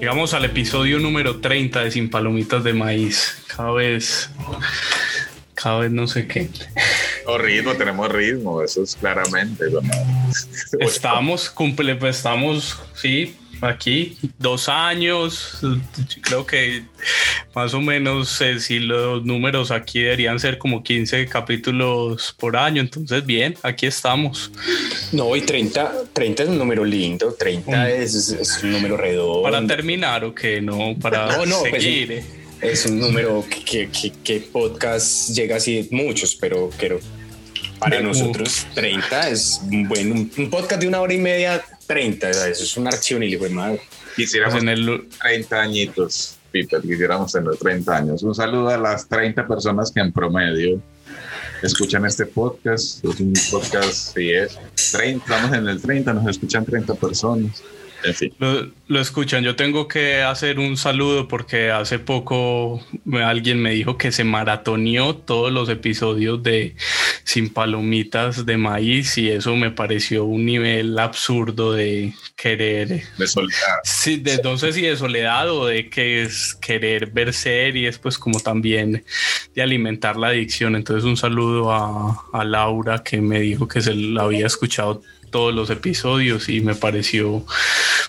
Llegamos al episodio número 30 de Sin Palomitas de Maíz. Cada vez, cada vez no sé qué. Ritmo, tenemos ritmo, eso es claramente. Estamos, cumple, pues estamos, sí, aquí dos años. Creo que más o menos eh, si los números aquí deberían ser como 15 capítulos por año. Entonces, bien, aquí estamos. No, y 30, 30 es un número lindo, 30 es, es, un número redondo. Para terminar o que no, para No, no, pues, seguir. eh. es un número que, que, que podcast llega así muchos, pero, pero para nosotros 30 es un buen, un podcast de una hora y media, 30, o sea, eso es un archivo ni le fue mal. Quisiéramos Pues en el, 30 añitos, Peter, quisiéramos tener 30 años. Un saludo a las 30 personas que en promedio escuchan este podcast. Es un podcast, sí es. 30, estamos en el 30, nos escuchan 30 personas. Lo, lo escuchan. Yo tengo que hacer un saludo porque hace poco alguien me dijo que se maratoneó todos los episodios de Sin Palomitas de Maíz y eso me pareció un nivel absurdo de querer. De soledad. Sí, de, no sé si de soledad o de que es querer ver series, pues como también de alimentar la adicción. Entonces un saludo a, a Laura que me dijo que se la había escuchado todos los episodios y me pareció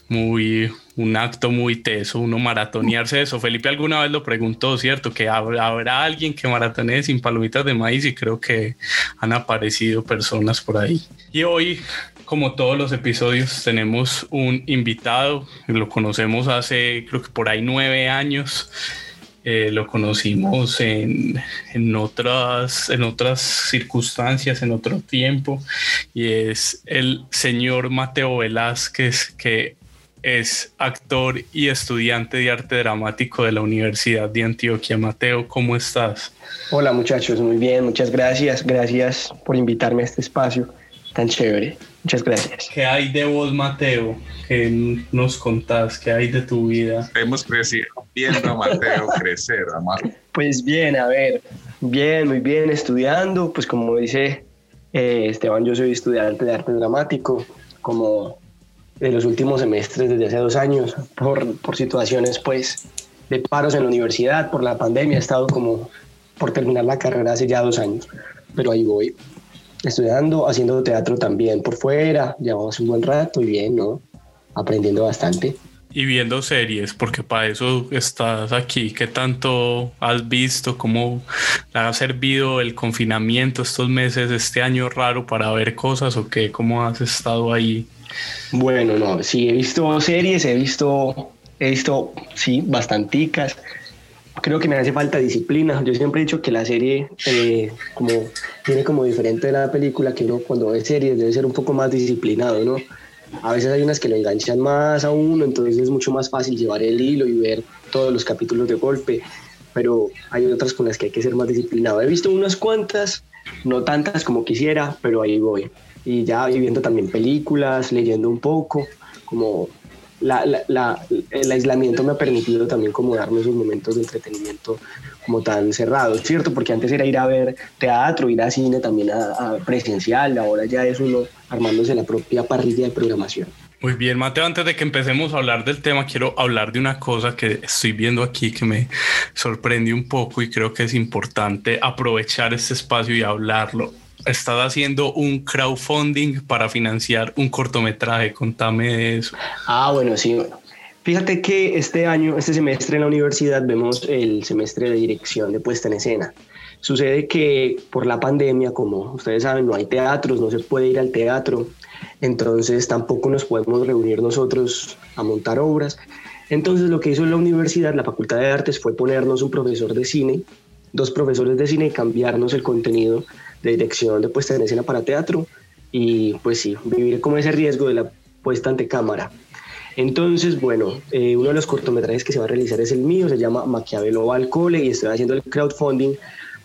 muy un acto muy teso, uno maratonearse eso. Felipe alguna vez lo preguntó, ¿cierto? Que habrá, habrá alguien que maratonee sin palomitas de maíz y creo que han aparecido personas por ahí. Y hoy, como todos los episodios, tenemos un invitado, lo conocemos hace creo que por ahí nueve años. Eh, lo conocimos en, en, otras, en otras circunstancias, en otro tiempo, y es el señor Mateo Velázquez, que es actor y estudiante de arte dramático de la Universidad de Antioquia. Mateo, ¿cómo estás? Hola muchachos, muy bien, muchas gracias. Gracias por invitarme a este espacio tan chévere. Muchas gracias. ¿Qué hay de vos, Mateo? ¿Qué nos contás? ¿Qué hay de tu vida? Hemos crecido viendo a Mateo crecer, además. Pues bien, a ver, bien, muy bien, estudiando. Pues como dice eh, Esteban, yo soy estudiante de arte dramático, como de los últimos semestres desde hace dos años, por, por situaciones pues de paros en la universidad, por la pandemia, he estado como por terminar la carrera hace ya dos años, pero ahí voy, estudiando, haciendo teatro también por fuera, llevamos un buen rato y bien, ¿no? Aprendiendo bastante. Y viendo series, porque para eso estás aquí. ¿Qué tanto has visto? ¿Cómo te ha servido el confinamiento estos meses, este año raro para ver cosas o qué? ¿Cómo has estado ahí? Bueno, no, sí, he visto series, he visto, he visto, sí, bastanticas. Creo que me hace falta disciplina. Yo siempre he dicho que la serie, eh, como tiene como diferente de la película, que uno cuando ve series debe ser un poco más disciplinado, ¿no? A veces hay unas que lo enganchan más a uno, entonces es mucho más fácil llevar el hilo y ver todos los capítulos de golpe, pero hay otras con las que hay que ser más disciplinado. He visto unas cuantas, no tantas como quisiera, pero ahí voy. Y ya viendo también películas, leyendo un poco, como la, la, la, el aislamiento me ha permitido también como darme esos momentos de entretenimiento como tan cerrados, ¿cierto? Porque antes era ir a ver teatro, ir a cine también a, presencial, ahora ya es uno armándose la propia parrilla de programación. Muy bien, Mateo, antes de que empecemos a hablar del tema, quiero hablar de una cosa que estoy viendo aquí que me sorprende un poco y creo que es importante aprovechar este espacio y hablarlo. Estás haciendo un crowdfunding para financiar un cortometraje, contame de eso. Ah, bueno, sí, bueno. Fíjate que este año, este semestre en la universidad vemos el semestre de dirección de puesta en escena. Sucede que por la pandemia, como ustedes saben, no hay teatros, no se puede ir al teatro, entonces tampoco nos podemos reunir nosotros a montar obras. Entonces lo que hizo la universidad, la Facultad de Artes, fue ponernos un profesor de cine dos profesores de cine y cambiarnos el contenido de dirección de puesta en escena para teatro y pues sí, vivir como ese riesgo de la puesta ante cámara. Entonces, bueno, eh, uno de los cortometrajes que se va a realizar es el mío, se llama Maquiavelo al cole y estoy haciendo el crowdfunding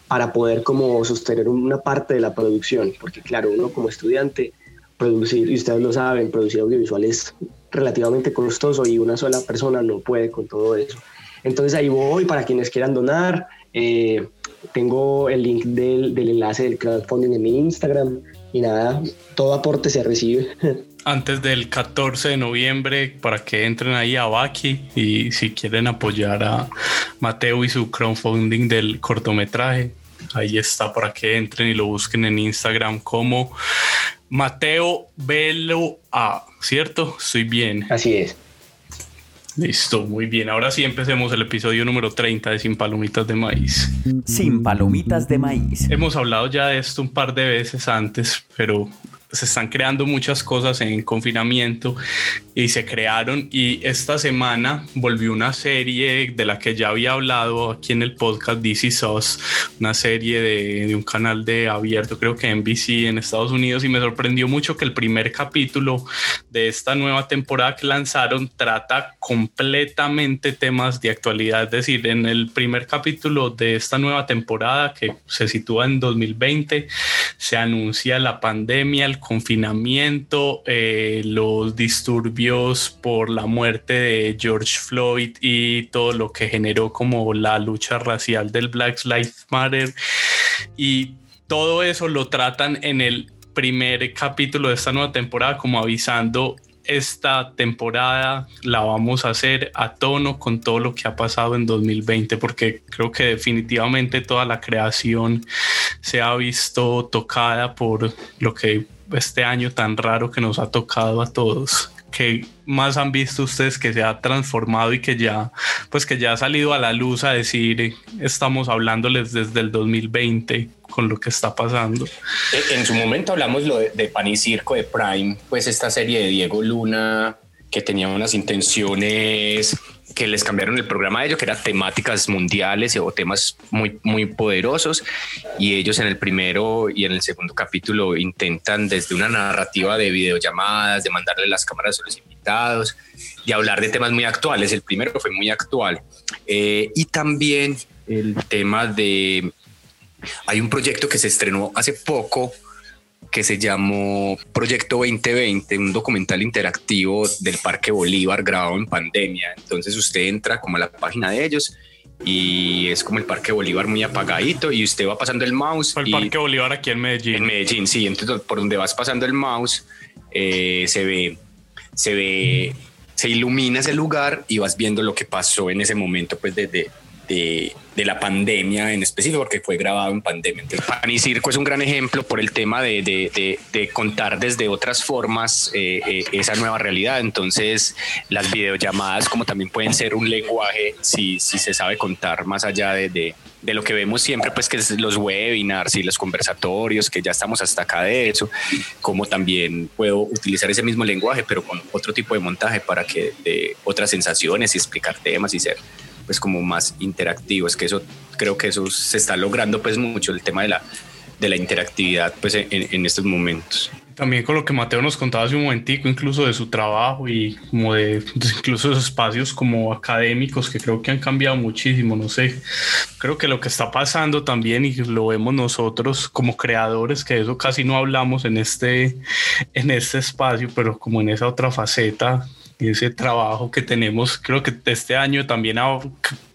para poder como sostener una parte de la producción, porque claro, uno como estudiante, producir, y ustedes lo saben, producir audiovisual es relativamente costoso y una sola persona no puede con todo eso. Entonces ahí voy para quienes quieran donar. Eh, tengo el link del, del enlace del crowdfunding en mi Instagram y nada, todo aporte se recibe. antes del 14 de noviembre para que entren ahí a Baki y si quieren apoyar a Mateo y su crowdfunding del cortometraje, ahí está para que entren y lo busquen en Instagram como Mateo Velo A, ¿cierto? Estoy bien. Así es. Listo, muy bien. Ahora sí empecemos el episodio número 30 de Sin Palomitas de Maíz. Sin Palomitas de Maíz. Hemos hablado ya de esto un par de veces antes, pero se están creando muchas cosas en confinamiento y se crearon. Y esta semana volvió una serie de la que ya había hablado aquí en el podcast DC SOS, una serie de, de, un canal de abierto, creo que NBC en Estados Unidos. Y me sorprendió mucho que el primer capítulo de esta nueva temporada que lanzaron trata completamente temas de actualidad, es decir, en el primer capítulo de esta nueva temporada que se sitúa en 2020 se anuncia la pandemia, el confinamiento, eh, los disturbios por la muerte de George Floyd y todo lo que generó como la lucha racial del Black Lives Matter. Y todo eso lo tratan en el primer capítulo de esta nueva temporada como avisando esta temporada la vamos a hacer a tono con todo lo que ha pasado en 2020, porque creo que definitivamente toda la creación se ha visto tocada por lo que este año tan raro que nos ha tocado a todos que más han visto ustedes que se ha transformado y que ya pues que ya ha salido a la luz a decir estamos hablándoles desde el 2020 con lo que está pasando. En su momento hablamos lo de, de Pan y Circo de Prime pues esta serie de Diego Luna que tenía unas intenciones que les cambiaron el programa a ellos, que eran temáticas mundiales o temas muy, muy poderosos. Y ellos en el primero y en el segundo capítulo intentan desde una narrativa de videollamadas, de mandarle las cámaras a los invitados, de hablar de temas muy actuales. El primero fue muy actual. Eh, y también el tema de... Hay un proyecto que se estrenó hace poco que se llamó Proyecto 2020, un documental interactivo del Parque Bolívar grabado en pandemia. Entonces usted entra como a la página de ellos y es como el Parque Bolívar muy apagadito y usted va pasando el mouse. El Parque Bolívar aquí en Medellín. En Medellín, sí. Entonces por donde vas pasando el mouse eh, se ve, se ve, se ilumina ese lugar y vas viendo lo que pasó en ese momento, pues desde de, de, la pandemia en específico, porque fue grabado en pandemia. Entonces, Pan y Circo es un gran ejemplo por el tema de, de, de contar desde otras formas eh, eh, esa nueva realidad. Entonces, las videollamadas como también pueden ser un lenguaje si, si se sabe contar más allá de, lo que vemos siempre, pues que es los webinars y los conversatorios, que ya estamos hasta acá de eso, como también puedo utilizar ese mismo lenguaje, pero con otro tipo de montaje para que de otras sensaciones y explicar temas y ser pues como más interactivos, que eso creo que eso se está logrando pues mucho, el tema de la, de la interactividad pues en, estos momentos. También con lo que Mateo nos contaba hace un momentico, incluso de su trabajo y como de, incluso esos espacios como académicos que creo que han cambiado muchísimo, no sé, creo que lo que está pasando también y lo vemos nosotros como creadores, que eso casi no hablamos en este, en este espacio, pero como en esa otra faceta ese trabajo que tenemos, creo que este año también ha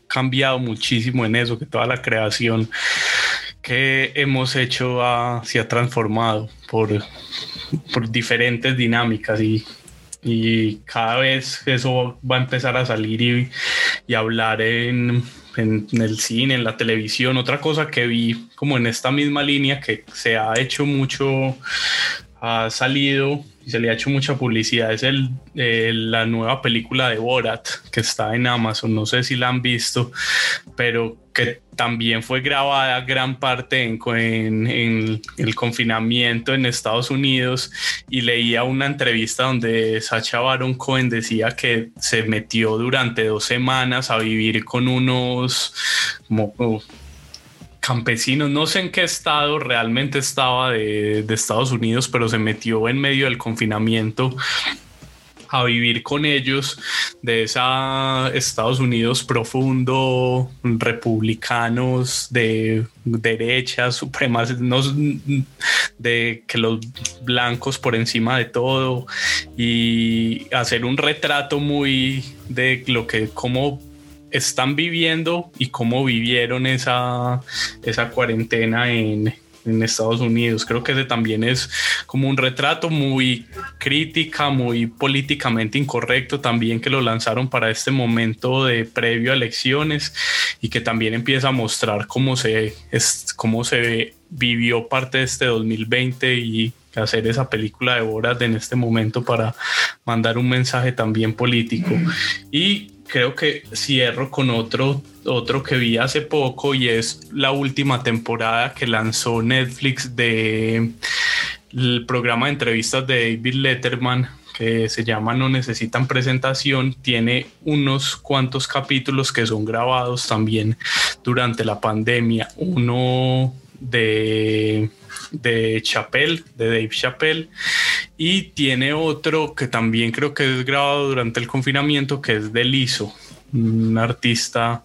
cambiado muchísimo en eso, que toda la creación que hemos hecho se ha transformado por, por diferentes dinámicas y, y, cada vez eso va a empezar a salir y, y hablar en, en, el cine, en la televisión. Otra cosa que vi como en esta misma línea que se ha hecho mucho, ha salido se le ha hecho mucha publicidad es el, eh, la nueva película de Borat que está en Amazon. No sé si la han visto, pero que también fue grabada gran parte en, el confinamiento en Estados Unidos y leía una entrevista donde Sacha Baron Cohen decía que se metió durante dos semanas a vivir con unos como campesinos, no sé en qué estado realmente estaba de, de Estados Unidos, pero se metió en medio del confinamiento a vivir con ellos de esa Estados Unidos profundo, republicanos de derecha, supremas, de que los blancos por encima de todo y hacer un retrato muy de lo que cómo están viviendo y cómo vivieron esa, esa cuarentena en, en Estados Unidos. Creo que ese también es como un retrato muy crítica, muy políticamente incorrecto también que lo lanzaron para este momento de previo a elecciones y que también empieza a mostrar cómo se, es, cómo se vivió parte de este 2020 y hacer esa película de Borat en este momento para mandar un mensaje también político. Y creo que cierro con otro, otro que vi hace poco y es la última temporada que lanzó Netflix de el programa de entrevistas de David Letterman que se llama No necesitan presentación, tiene unos cuantos capítulos que son grabados también durante la pandemia. Uno de de Chappelle, de Dave Chappelle, y tiene otro que también creo que es grabado durante el confinamiento, que es de Liso, un artista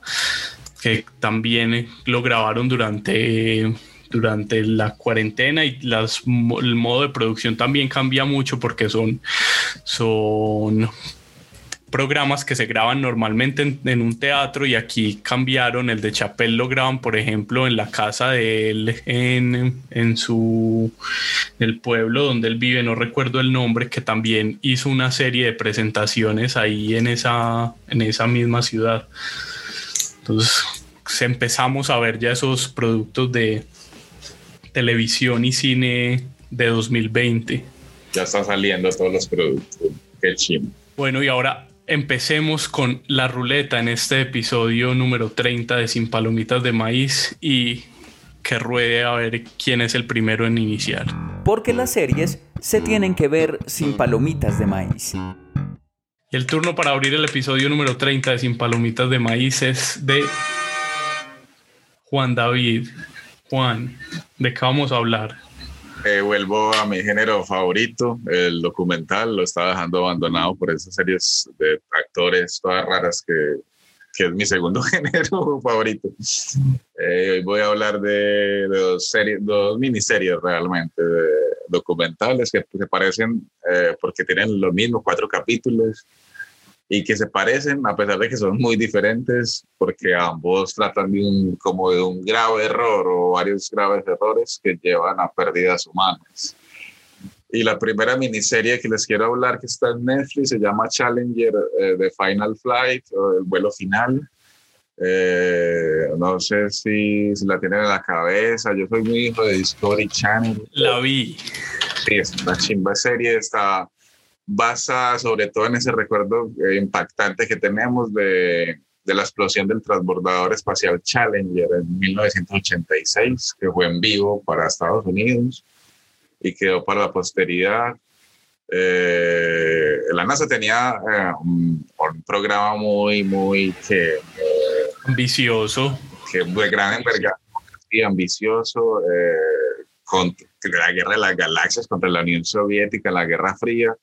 que también lo grabaron durante durante la cuarentena y el modo de producción también cambia mucho porque son, son programas que se graban normalmente en, un teatro y aquí cambiaron. El de Chapel lo graban, por ejemplo, en la casa de él, en, en su el pueblo donde él vive, no recuerdo el nombre, que también hizo una serie de presentaciones ahí en esa, en esa misma ciudad. Entonces empezamos a ver ya esos productos de televisión y cine de 2020. Ya están saliendo todos los productos. Qué chimo. Bueno, y ahora empecemos con la ruleta en este episodio número 30 de Sin Palomitas de Maíz y que ruede a ver quién es el primero en iniciar. Porque las series se tienen que ver sin palomitas de maíz. El turno para abrir el episodio número 30 de Sin Palomitas de Maíz es de Juan David. Juan, ¿de qué vamos a hablar? Eh, vuelvo a mi género favorito, el documental, lo estaba dejando abandonado por esas series de actores todas raras que, que es mi segundo género favorito. Eh, hoy voy a hablar de, dos series, dos miniseries realmente, de documentales que se parecen eh, porque tienen los mismos cuatro capítulos y que se parecen a pesar de que son muy diferentes porque ambos tratan de un, como de un grave error o varios graves errores que llevan a pérdidas humanas. Y la primera miniserie que les quiero hablar que está en Netflix se llama Challenger eh, de Final Flight o el vuelo final. Eh, no sé si, si, la tienen en la cabeza. Yo soy muy hijo de Discovery Channel. La vi. Sí, es una chimba serie. Está basa sobre todo en ese recuerdo eh, impactante que tenemos de, de, la explosión del transbordador espacial Challenger en 1986, que fue en vivo para Estados Unidos y quedó para la posteridad. Eh, la NASA tenía eh, un, programa muy, muy que, ambicioso, que de gran envergadura y ambicioso contra la guerra de las galaxias contra la Unión Soviética, la Guerra Fría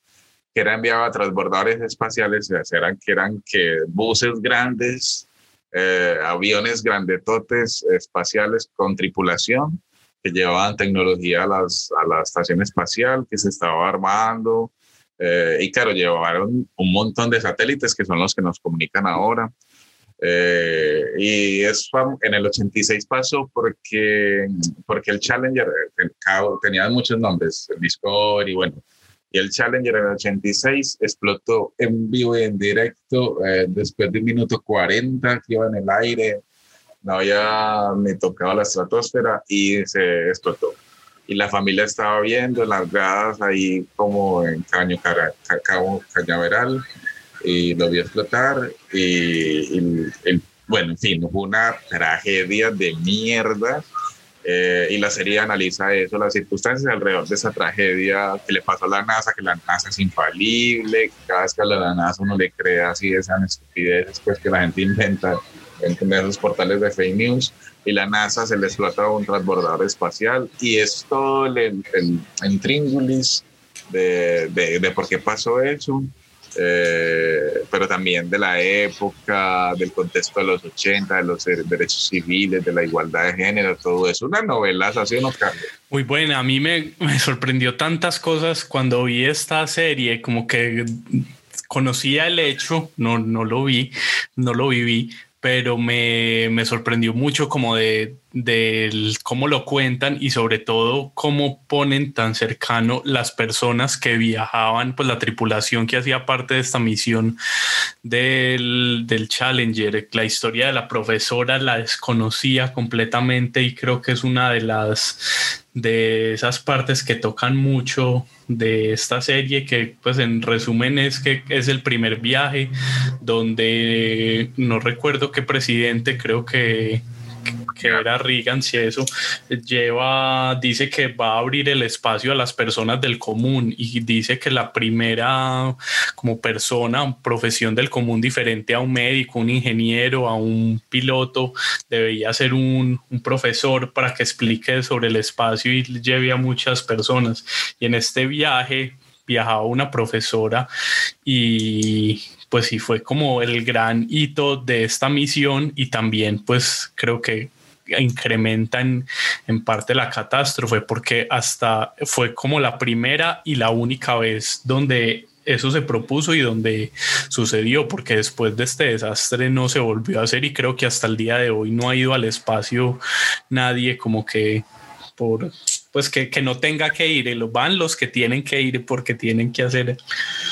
que era enviado a transbordadores espaciales, eran, que eran que buses grandes, eh, aviones grandetotes espaciales con tripulación que llevaban tecnología a, las, a la estación espacial que se estaba armando. Eh, y claro, llevaron un montón de satélites que son los que nos comunican ahora. Eh, y eso en el 86 pasó porque, porque el Challenger tenía muchos nombres, el Discovery, bueno, y el Challenger en el 86 explotó en vivo y en directo eh, después de un minuto 40 que iba en el aire, no había ni tocado la estratosfera y se explotó. Y la familia estaba viendo las gradas ahí como en Caño Cacao Cañaveral y lo vio explotar y, y bueno, en fin, fue una tragedia de mierda eh, y la serie analiza eso, las circunstancias alrededor de esa tragedia que le pasó a la NASA, que la NASA es infalible, cada vez que a la NASA uno le crea así esas estupideces pues, que la gente inventa en esos portales de fake news. y la NASA se le explota un transbordador espacial y es todo el, el, intríngulis de, de, de, por qué pasó eso, eh, pero también de la época, del contexto de los 80, de los derechos civiles, de la igualdad de género, todo eso. Una novela, así no cambia. Muy buena, a mí me, me sorprendió tantas cosas cuando vi esta serie, como que conocía el hecho, no, no lo vi, no lo viví, pero me, me sorprendió mucho como de, de, cómo lo cuentan y sobre todo cómo ponen tan cercano las personas que viajaban, pues la tripulación que hacía parte de esta misión del, del Challenger. La historia de la profesora la desconocía completamente y creo que es una de las de esas partes que tocan mucho de esta serie que pues en resumen es que es el primer viaje donde no recuerdo qué presidente creo que que era Reagan, si eso lleva, dice que va a abrir el espacio a las personas del común y dice que la primera como persona, profesión del común diferente a un médico, un ingeniero, a un piloto, debería ser un, un profesor para que explique sobre el espacio y lleve a muchas personas. Y en este viaje viajaba una profesora y pues sí fue como el gran hito de esta misión y también pues creo que incrementa en, parte la catástrofe porque hasta fue como la primera y la única vez donde eso se propuso y donde sucedió, porque después de este desastre no se volvió a hacer y creo que hasta el día de hoy no ha ido al espacio nadie como que por pues que, que no tenga que ir, lo van los que tienen que ir porque tienen que hacer.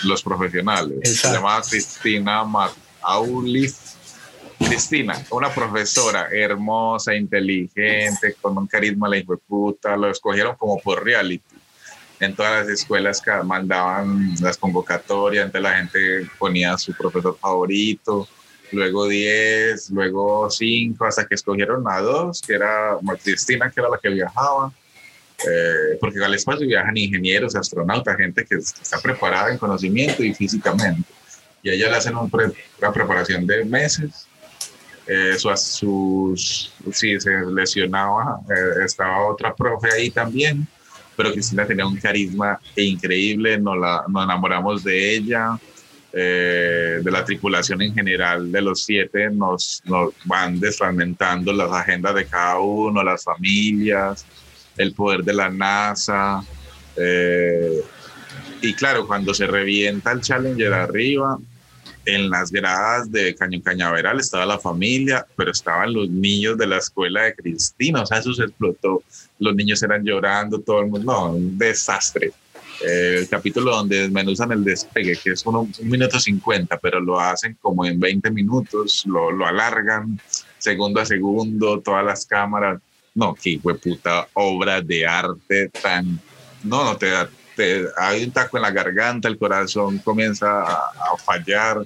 Los profesionales. Se llama Cristina Aulis. Cristina, una profesora hermosa, inteligente, con un carisma la hijo de puta, lo escogieron como por reality. En todas las escuelas que mandaban las convocatorias, entonces la gente ponía a su profesor favorito, luego 10, luego 5, hasta que escogieron a dos, que era Cristina, que era la que viajaba, eh, porque al espacio viajan ingenieros, astronautas, gente que está preparada en conocimiento y físicamente. Y a ella le hacen una preparación de meses. Eh, sus, si se lesionaba, eh, estaba otra profe ahí también, pero Cristina tenía un carisma increíble, nos, la, nos enamoramos de ella. Eh, de la tripulación en general de los siete nos, nos van desfragmentando las agendas de cada uno, las familias, el poder de la NASA. Eh, y claro, cuando se revienta el Challenger arriba, en las gradas de Cañón Cañaveral estaba la familia, pero estaban los niños de la escuela de Cristina, o sea, eso se explotó, los niños eran llorando, todo el mundo, no, un desastre. Eh, el capítulo donde desmenuzan el despegue, que es uno, un minuto cincuenta, pero lo hacen como en 20 minutos, lo, lo alargan segundo a segundo, todas las cámaras, no, qué puta obra de arte tan. No, no, te, te, hay un taco en la garganta, el corazón comienza a fallar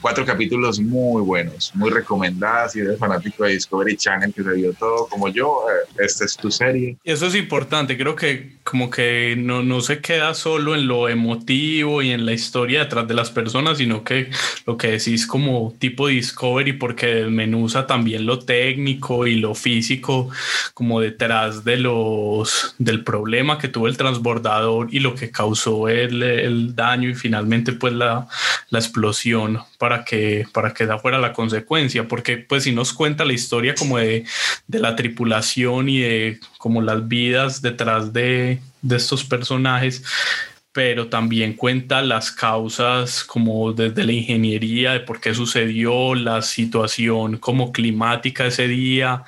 cuatro capítulos muy buenos, muy recomendados. Si eres fanático de Discovery Channel, que se vio todo como yo, eh, esta es tu serie. Eso es importante, creo que como que no, no se queda solo en lo emotivo y en la historia detrás de las personas, sino que lo que decís como tipo Discovery, porque desmenuza también lo técnico y lo físico, como detrás de los del problema que tuvo el transbordador y lo que causó el, el daño y finalmente pues la, la explosión para que, para que fuera la consecuencia, porque pues si nos cuenta la historia como de, de la tripulación y de como las vidas detrás de, de estos personajes, pero también cuenta las causas como desde la ingeniería de por qué sucedió, la situación como climática ese día,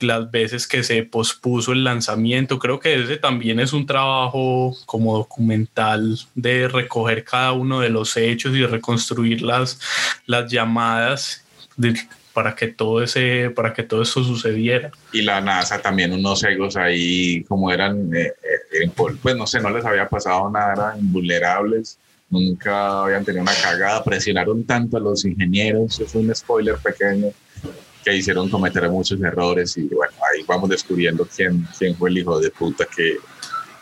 las veces que se pospuso el lanzamiento. Creo que ese también es un trabajo como documental de recoger cada uno de los hechos y reconstruir las, las llamadas para que todo ese, para que todo eso sucediera. Y la NASA también unos egos ahí como eran, eh, eh, pues no sé, no les había pasado nada, eran invulnerables nunca habían tenido una cagada, presionaron tanto a los ingenieros, fue un spoiler pequeño, que hicieron cometer muchos errores y bueno, ahí vamos descubriendo quién, quién fue el hijo de puta que,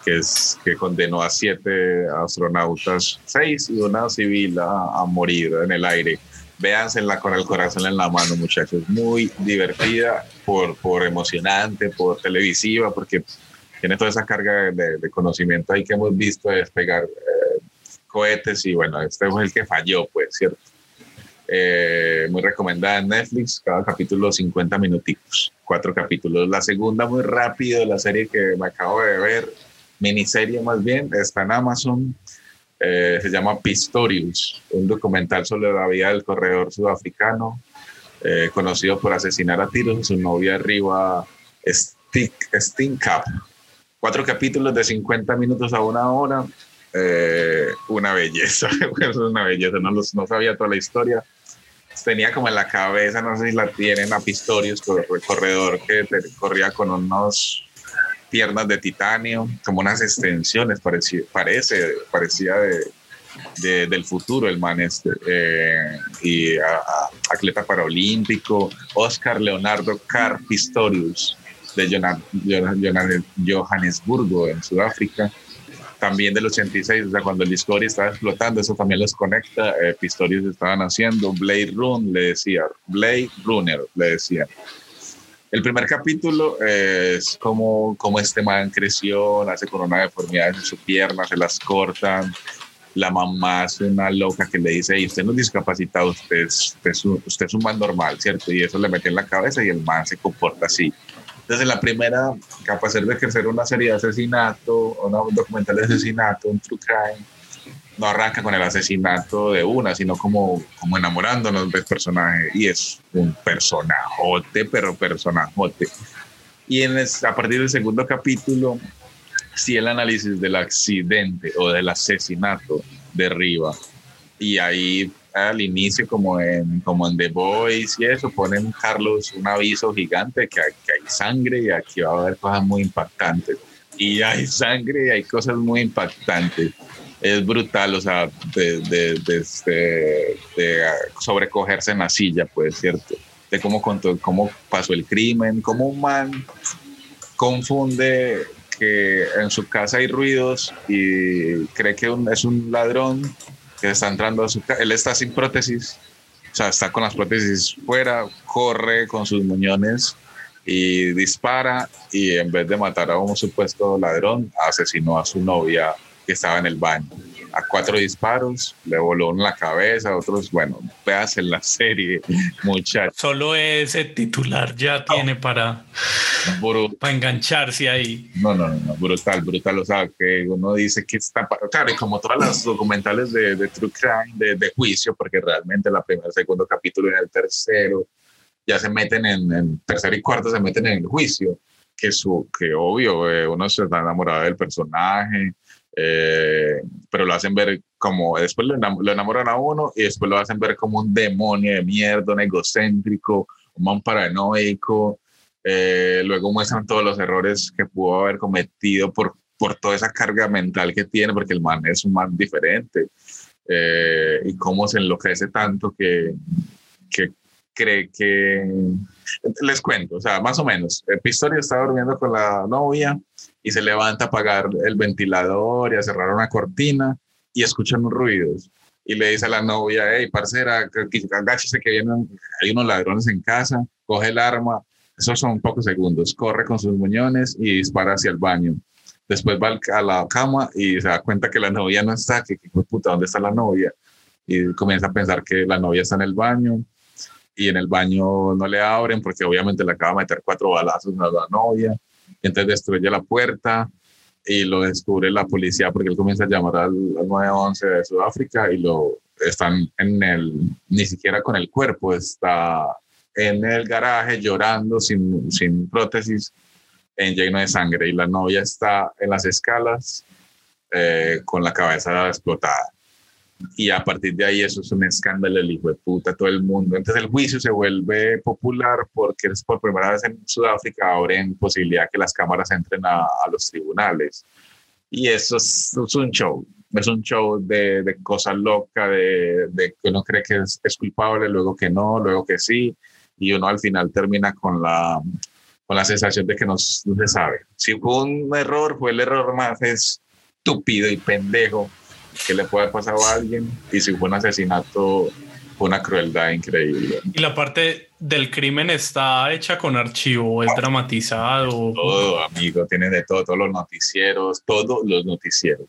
que, es, que condenó a siete astronautas, seis y una civil a, a morir en el aire. véansela con el corazón en la mano, muchachos. Muy divertida, por, por emocionante, por televisiva, porque tiene toda esa carga de, conocimiento ahí que hemos visto de despegar eh, cohetes y bueno, este fue el que falló, pues, ¿cierto? Eh, muy recomendada en Netflix, cada capítulo 50 minutitos, cuatro capítulos. La segunda muy rápido, la serie que me acabo de ver, miniserie más bien, está en Amazon, eh, se llama Pistorius, un documental sobre la vida del corredor sudafricano, eh, conocido por asesinar a tiros a su novia arriba, Stick, Stinkap. Cuatro capítulos de 50 minutos a una hora, una belleza, una belleza, no, no sabía toda la historia, tenía como en la cabeza, no sé si la tienen, a Pistorius, corredor que corría con unos piernas de titanio, como unas extensiones, parece, parece parecía de, del futuro el man este, eh, y atleta paralímpico, Oscar Leonardo Carr Pistorius, de Johannesburgo, en Sudáfrica también del 86, o sea, cuando el Discovery estaba explotando, eso también los conecta. Eh, Pistorius estaban haciendo, Blade Run le decía, Blade Runner le decía. El primer capítulo es como, como este man creció, nace con una deformidad en su pierna, se las cortan. La mamá es una loca que le dice, y usted no es discapacitado, usted es, usted es un man normal, ¿cierto? Y eso le mete en la cabeza y el man se comporta así desde la primera, capaz de ejercer una serie de asesinato, un documental de asesinato, un true crime, no arranca con el asesinato de una, sino como, como enamorándonos del personaje. Y es un personajote, pero personajote. Y en a partir del segundo capítulo, si el análisis del accidente o del asesinato derriba. Y ahí al inicio, como en, como en The Voice y eso, ponen Carlos un aviso gigante que, que hay sangre y aquí va a haber cosas muy impactantes. Y hay sangre y hay cosas muy impactantes. Es brutal, o sea, de, de, de, este, de sobrecogerse en la silla, pues, ¿cierto? De cómo, cómo pasó el crimen, cómo un man confunde que en su casa hay ruidos y cree que es un ladrón que está entrando a su casa. Él está sin prótesis, o sea, está con las prótesis fuera, corre con sus muñones y dispara y en vez de matar a un supuesto ladrón, asesinó a su novia que estaba en el baño a cuatro disparos, le voló en la cabeza, otros, bueno, veas en la serie, muchachos. Solo ese titular ya tiene para, para engancharse ahí. No, no, no, brutal, brutal. O sea, que uno dice que está, claro, y como todas las documentales de, de True Crime, de, de, juicio, porque realmente la primera, segundo capítulo y el tercero ya se meten en, en tercero y cuarto se meten en el juicio que, su, que obvio, eh, uno se está enamorado del personaje, eh, pero lo hacen ver como, después lo, enamoran a uno y después lo hacen ver como un demonio de mierda, un egocéntrico, un man paranoico. Eh, luego muestran todos los errores que pudo haber cometido por, por toda esa carga mental que tiene, porque el man es un man diferente. Eh, y cómo se enloquece tanto que, que cree que... Les cuento, o sea, más o menos. El Pistorio está durmiendo con la novia y se levanta a apagar el ventilador y a cerrar una cortina y escuchan unos ruidos. Y le dice a la novia, hey, parcera, agáchese que vienen, hay unos ladrones en casa, coge el arma. Esos son pocos segundos. Corre con sus muñones y dispara hacia el baño. Después va a la cama y se da cuenta que la novia no está, que, que puta, ¿dónde está la novia? Y comienza a pensar que la novia está en el baño y en el baño no le abren porque obviamente le acaba de meter cuatro balazos a la novia. Entonces destruye la puerta y lo descubre la policía porque él comienza a llamar al, 911 de Sudáfrica y lo están en el, ni siquiera con el cuerpo, está en el garaje llorando sin, sin prótesis, en lleno de sangre. Y la novia está en las escalas eh, con la cabeza explotada y a partir de ahí eso es un escándalo, el hijo de puta, todo el mundo. Entonces el juicio se vuelve popular porque es por primera vez en Sudáfrica abren posibilidad que las cámaras entren a, los tribunales. Y eso es, un show, es un show de, de cosas locas, de, de, que uno cree que es, es, culpable, luego que no, luego que sí, y uno al final termina con la, con la sensación de que no se sabe. Si fue un error, fue el error más estúpido y pendejo que le puede pasar a alguien y si fue un asesinato una crueldad increíble. Y la parte del crimen está hecha con archivo, es dramatizado. Todo, amigo, tienen de todo, todos los noticieros, todos los noticieros.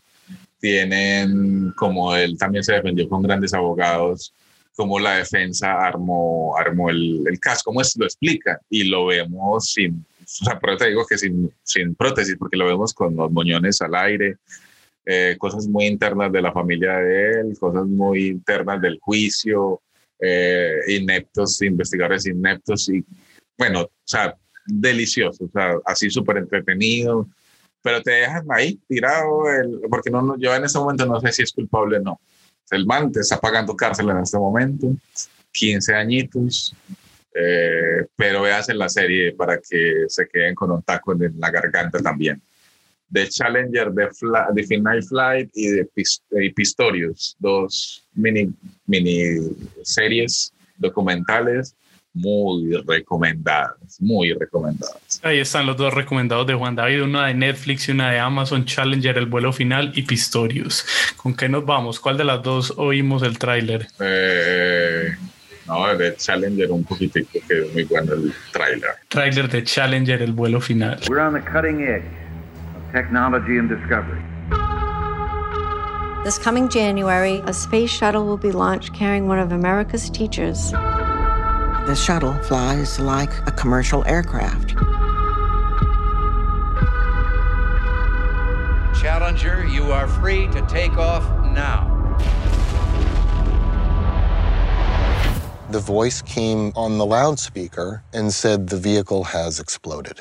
Tienen, como él también se defendió con grandes abogados, como la defensa armó, armó el, el caso, cómo es, lo explica, y lo vemos sin, o sea, pero te digo que sin, sin prótesis, porque lo vemos con los moñones al aire, eh, cosas muy internas de la familia de él, cosas muy internas del juicio, eh, ineptos, investigadores ineptos y bueno, o sea, delicioso, o sea, así súper entretenido, pero te dejan ahí tirado, el, porque no, yo en ese momento no sé si es culpable o no. El man te está pagando cárcel en este momento, 15 añitos, eh, pero veas en la serie para que se queden con un taco en la garganta también de Challenger de, de Final Flight y de, Pistorius, dos mini, mini series documentales muy recomendadas, muy recomendadas. Ahí están los dos recomendados de Juan David, una de Netflix y una de Amazon, Challenger, el vuelo final y Pistorius. ¿Con qué nos vamos? ¿Cuál de las dos oímos el tráiler? Eh, no, de Challenger un poquitico, que es muy bueno el tráiler. Tráiler de Challenger, el vuelo final. We're on the cutting edge. Technology and discovery. This coming January, a space shuttle will be launched carrying one of America's teachers. The shuttle flies like a commercial aircraft. Challenger, you are free to take off now. The voice came on the loudspeaker and said the vehicle has exploded.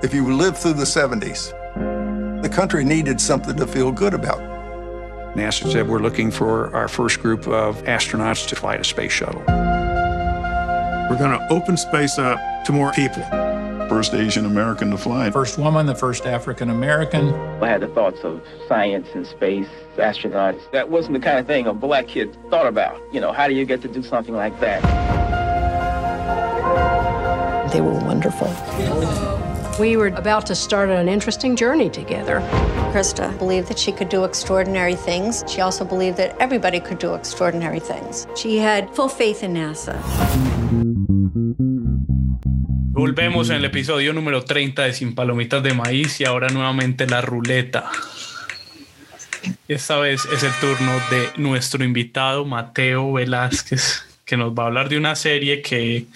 If you lived through the 70s, the country needed something to feel good about. NASA said we're looking for our first group of astronauts to fly a space shuttle. We're going to open space up to more people. First Asian American to fly. First woman, the first African American. I had the thoughts of science and space, astronauts. That wasn't the kind of thing a black kid thought about. You know, how do you get to do something like that? They were wonderful. We were about to start an interesting journey together. Krista believed that she could do extraordinary things. She also believed that everybody could do extraordinary things. She had full faith in NASA. Volvemos en el episodio número 30 de Sin Palomitas de Maíz y ahora nuevamente la ruleta. Esta vez es el turno de nuestro invitado Mateo Velázquez, que nos va a hablar de una serie que,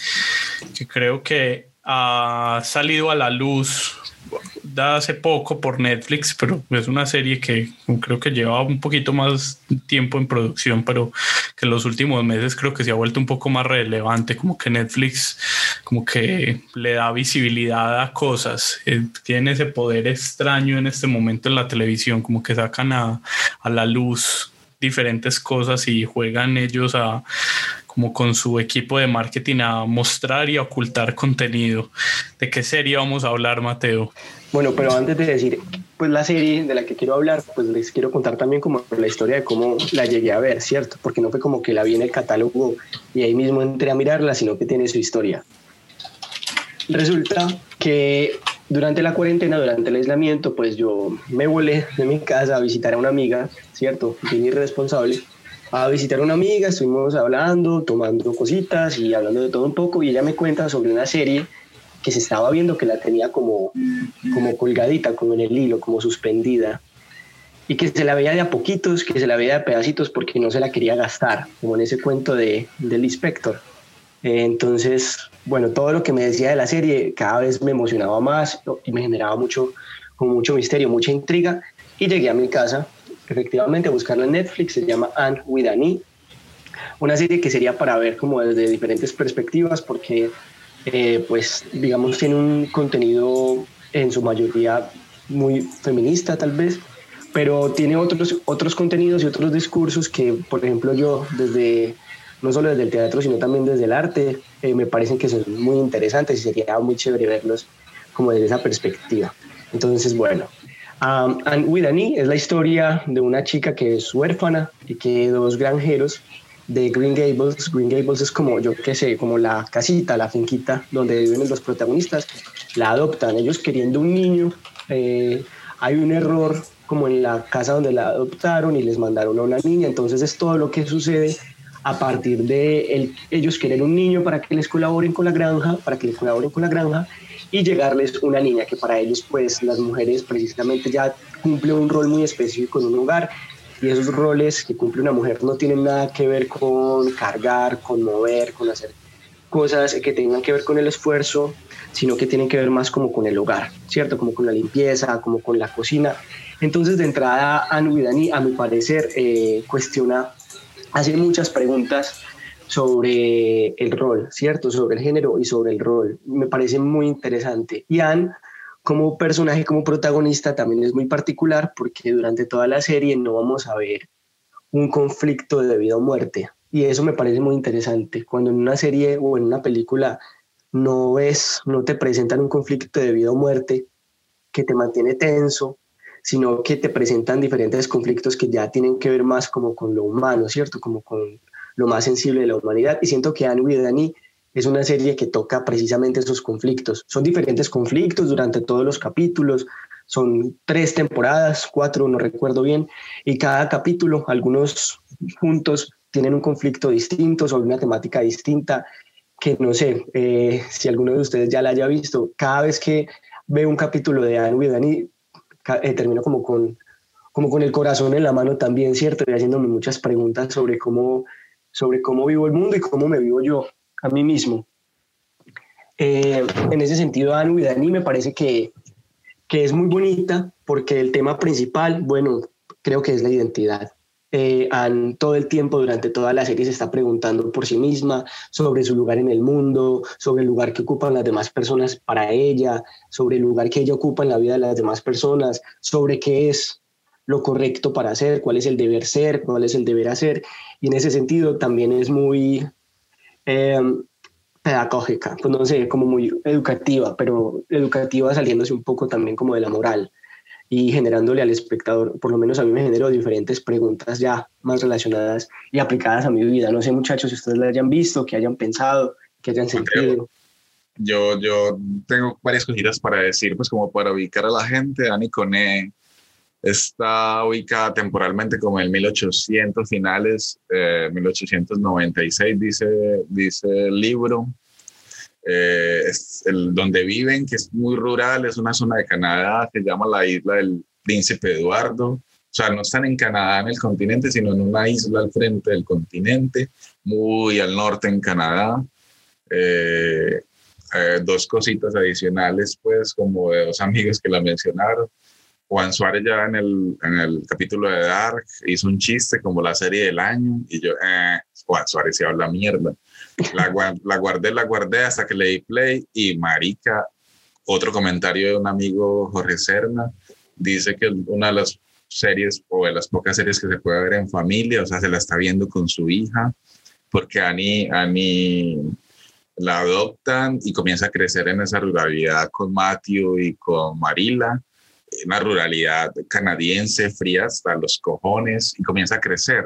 que creo que ha salido a la luz da hace poco por Netflix, pero es una serie que creo que lleva un poquito más tiempo en producción, pero que en los últimos meses creo que se ha vuelto un poco más relevante, como que Netflix como que le da visibilidad a cosas, eh, tiene ese poder extraño en este momento en la televisión, como que sacan a, a la luz diferentes cosas y juegan ellos a como con su equipo de marketing a mostrar y ocultar contenido. ¿De qué serie vamos a hablar, Mateo? Bueno, pero antes de decir, pues la serie de la que quiero hablar, pues les quiero contar también como la historia de cómo la llegué a ver, ¿cierto? Porque no fue como que la vi en el catálogo y ahí mismo entré a mirarla, sino que tiene su historia. Resulta que durante la cuarentena, durante el aislamiento, pues yo me volé de mi casa a visitar a una amiga, ¿cierto? Bien irresponsable a visitar a una amiga, estuvimos hablando, tomando cositas y hablando de todo un poco y ella me cuenta sobre una serie que se estaba viendo que la tenía como, como colgadita, como en el hilo, como suspendida y que se la veía de a poquitos, que se la veía de pedacitos porque no se la quería gastar, como en ese cuento de, del inspector. entonces, bueno, todo lo que me decía de la serie cada vez me emocionaba más y me generaba mucho, como mucho misterio, mucha intriga y llegué a mi casa efectivamente buscarla en Netflix, se llama Anne with an e. una serie que sería para ver como desde diferentes perspectivas porque eh, pues digamos tiene un contenido en su mayoría muy feminista tal vez, pero tiene otros, otros contenidos y otros discursos que por ejemplo yo desde no solo desde el teatro sino también desde el arte eh, me parecen que son muy interesantes y sería muy chévere verlos como desde esa perspectiva. Entonces, bueno, Um, and with Annie es la historia de una chica que es huérfana y que dos granjeros de Green Gables, Green Gables es como, yo qué sé, como la casita, la finquita donde viven los protagonistas, la adoptan. Ellos queriendo un niño, eh, hay un error como en la casa donde la adoptaron y les mandaron a una niña. Entonces es todo lo que sucede a partir de el, ellos quieren un niño para que les colaboren con la granja, para que les colaboren con la granja y llegarles una niña que para ellos pues las mujeres precisamente ya cumplen un rol muy específico en un hogar y esos roles que cumple una mujer no tienen nada que ver con cargar, con mover, con hacer cosas que tengan que ver con el esfuerzo, sino que tienen que ver más como con el hogar, ¿cierto? Como con la limpieza, como con la cocina. Entonces, de entrada, Anu Vidani, a mi parecer, eh, cuestiona, hace muchas preguntas sobre el rol, ¿cierto? Sobre el género y sobre el rol. Me parece muy interesante. Y como personaje, como protagonista, también es muy particular porque durante toda la serie no vamos a ver un conflicto de vida o muerte. Y eso me parece muy interesante. Cuando en una serie o en una película no ves, no te presentan un conflicto de vida o muerte que te mantiene tenso, sino que te presentan diferentes conflictos que ya tienen que ver más como con lo humano, ¿cierto? Como con lo más sensible de la humanidad. Y siento que Anu y Dani es una serie que toca precisamente esos conflictos. Son diferentes conflictos durante todos los capítulos. Son tres temporadas, cuatro, no recuerdo bien. Y cada capítulo, algunos juntos, tienen un conflicto distinto sobre una temática distinta que no sé eh, si alguno de ustedes ya la haya visto. Cada vez que veo un capítulo de Anu y Dani, eh, termino como con, como con el corazón en la mano también, ¿cierto? Y haciéndome muchas preguntas sobre cómo sobre cómo vivo el mundo y cómo me vivo yo a mí mismo. Eh, en ese sentido, Anu y Dani me parece que, que es muy bonita porque el tema principal, bueno, creo que es la identidad. Eh, todo el tiempo, durante toda la serie, se está preguntando por sí misma, sobre su lugar en el mundo, sobre el lugar que ocupan las demás personas para ella, sobre el lugar que ella ocupa en la vida de las demás personas, sobre qué es lo correcto para hacer, cuál es el deber ser, cuál es el deber hacer. Y en ese sentido también es muy eh, pedagógica, pues no sé, como muy educativa, pero educativa saliéndose un poco también como de la moral y generándole al espectador, por lo menos a mí me generó diferentes preguntas ya más relacionadas y aplicadas a mi vida. No sé, muchachos, si ustedes la hayan visto, que hayan pensado, que hayan sentido. Yo, yo tengo varias cositas para decir, pues como para ubicar a la gente. Ani Cone está ubicada temporalmente como en 1800 finales, 1896 eh, dice, dice el libro. Eh, es donde viven, que es muy rural, es una zona de Canadá, se llama la isla del Príncipe Eduardo. O sea, no están en Canadá en el continente, sino en una isla al frente del continente, muy al norte en Canadá. Eh, dos cositas adicionales, pues, como de dos amigos que la mencionaron. Juan Suárez ya en el, en el capítulo de Dark hizo un chiste como la serie del año y yo, eh, Juan Suárez se habla mierda. La, la guardé, la guardé hasta que le di play y marica, otro comentario de un amigo Jorge Serna, dice que una de las series o de las pocas series que se puede ver en familia, o sea, se la está viendo con su hija, porque Ani, Ani la adoptan y comienza a crecer en esa ruralidad con Matthew y con Marila una ruralidad canadiense fría hasta los cojones y comienza a crecer.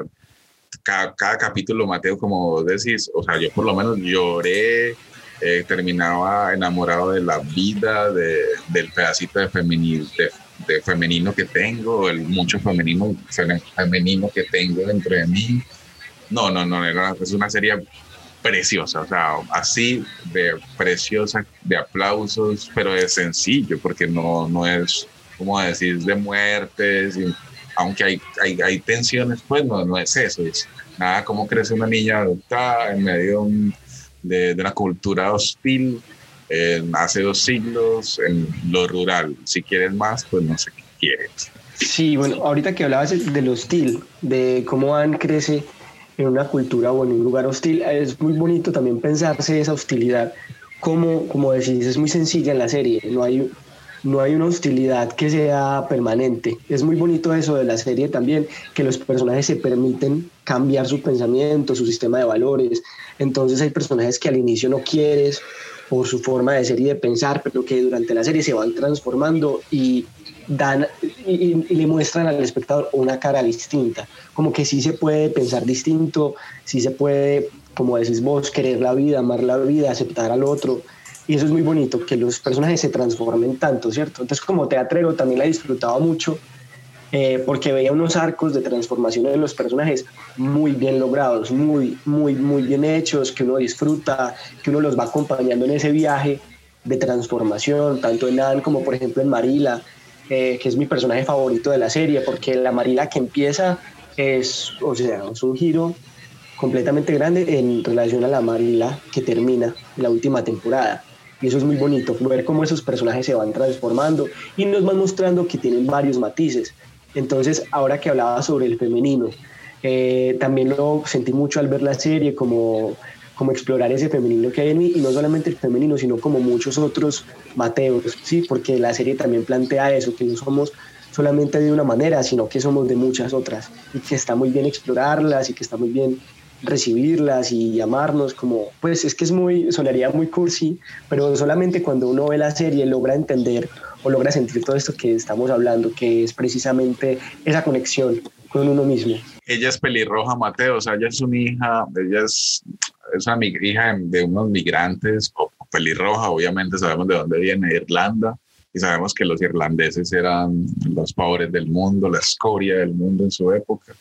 Cada, capítulo, Mateo, como decís, o sea, yo por lo menos lloré, eh, terminaba enamorado de la vida, de, del pedacito de, femenino, de, femenino que tengo, el mucho femenino, femenino que tengo dentro de mí. No, no, no, es una serie preciosa, o sea, así de preciosa, de aplausos, pero de sencillo, porque no, no es como decir, de muertes, y, aunque hay, hay, hay, tensiones, pues no, no es eso, es nada como crece una niña adoptada en medio de, de una cultura hostil hace dos siglos en lo rural. Si quieres más, pues no sé qué quieres. Sí, bueno, ahorita que hablabas del hostil, de cómo Anne crece en una cultura o en un lugar hostil, es muy bonito también pensarse esa hostilidad. Como, como decís, es muy sencilla en la serie, no hay no hay una hostilidad que sea permanente. Es muy bonito eso de la serie también, que los personajes se permiten cambiar su pensamiento, su sistema de valores. Entonces hay personajes que al inicio no quieres por su forma de ser y de pensar, pero que durante la serie se van transformando y dan y, le muestran al espectador una cara distinta, como que sí se puede pensar distinto, sí se puede, como decís vos, querer la vida, amar la vida, aceptar al otro, y eso es muy bonito, que los personajes se transformen tanto, ¿cierto? Entonces como teatrero también la he disfrutado mucho eh, porque veía unos arcos de transformación en los personajes muy bien logrados, muy, muy, muy bien hechos, que uno disfruta, que uno los va acompañando en ese viaje de transformación, tanto en Anne como por ejemplo en Marila, eh, que es mi personaje favorito de la serie, porque la Marila que empieza es, o sea, es un giro completamente grande en relación a la Marila que termina la última temporada. Y eso es muy bonito, ver cómo esos personajes se van transformando y nos van mostrando que tienen varios matices. Entonces, ahora que hablaba sobre el femenino, eh, también lo sentí mucho al ver la serie, como, como explorar ese femenino que hay en mí, y no solamente el femenino, sino como muchos otros Mateos, ¿sí? porque la serie también plantea eso, que no somos solamente de una manera, sino que somos de muchas otras, y que está muy bien explorarlas y que está muy bien recibirlas y llamarnos como, pues es que es muy, sonaría muy cursi, pero solamente cuando uno ve la serie logra entender o logra sentir todo esto que estamos hablando, que es precisamente esa conexión con uno mismo. Ella es pelirroja, Mateo, o sea, ella es una hija, ella es, es una hija de unos migrantes, o pelirroja, obviamente sabemos de dónde viene, Irlanda, y sabemos que los irlandeses eran los pobres del mundo, la escoria del mundo en su época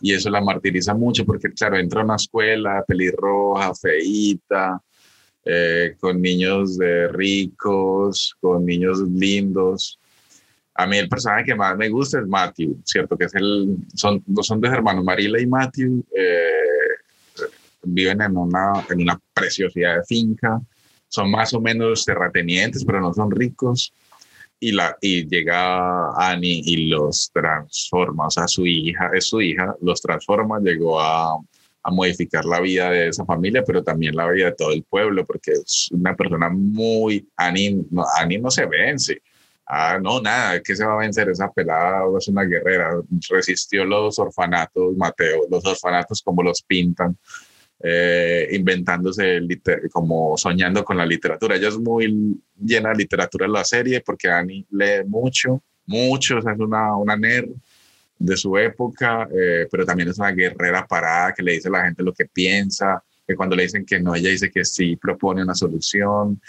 y eso la martiriza mucho porque, claro, entra a una escuela pelirroja, feíta, eh, con niños de ricos, con niños lindos. A mí el personaje que más me gusta es Matthew, ¿cierto? Que es el, son, son dos hermanos, Marila y Matthew, eh, viven en una, en una preciosidad de finca, son más o menos terratenientes, pero no son ricos y, la, y llega Annie y los transforma, o sea, su hija, es su hija, los transforma, llegó a, a modificar la vida de esa familia, pero también la vida de todo el pueblo, porque es una persona muy, Annie no, Annie no se vence. Ah, no, nada, que se va a vencer esa pelada, es una guerrera, resistió los orfanatos, Mateo, los orfanatos como los pintan, eh, inventándose, como soñando con la literatura. Ella es muy llena de literatura en la serie porque Annie lee mucho, mucho, es una, una nerd de su época, eh, pero también es una guerrera parada que le dice a la gente lo que piensa, que cuando le dicen que no, ella dice que sí, propone una solución,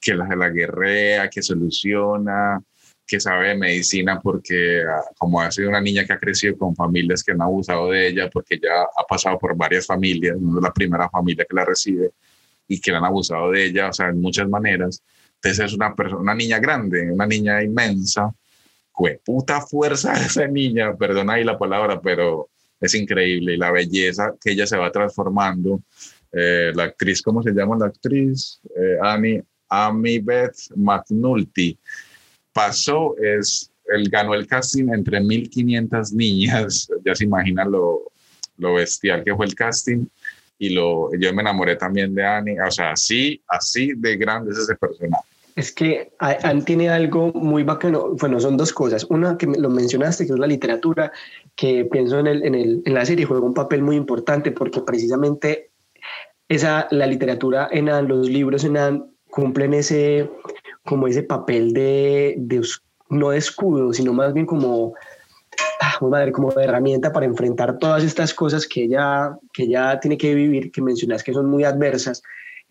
que la, la guerrea, que soluciona, que sabe de medicina porque ah, como ha sido una niña que ha crecido con familias que han abusado de ella porque ya ha pasado por varias familias, no es la primera familia que la recibe y que la han abusado de ella, o sea, en muchas maneras. Entonces es una persona, una niña grande, una niña inmensa, ¡Qué puta fuerza esa niña, perdona ahí la palabra, pero es increíble y la belleza que ella se va transformando. Eh, la actriz, ¿cómo se llama la actriz? Eh, Annie, Amy Beth McNulty pasó es, él ganó el casting entre 1500 niñas, ya se imaginan lo, lo bestial que fue el casting, y lo, yo me enamoré también de Annie, o sea, así, así de grande es ese personaje. Es que Anne tiene algo muy bacano, bueno, son dos cosas. Una que lo mencionaste, que es la literatura, que pienso en, el, en, el, en la serie juega un papel muy importante porque precisamente esa, la literatura en Anne, los libros en Anne cumplen ese, como ese papel de, no de escudo, sino más bien como, ah, madre, como de herramienta para enfrentar todas estas cosas que ella, que ella tiene que vivir, que mencionas que son muy adversas.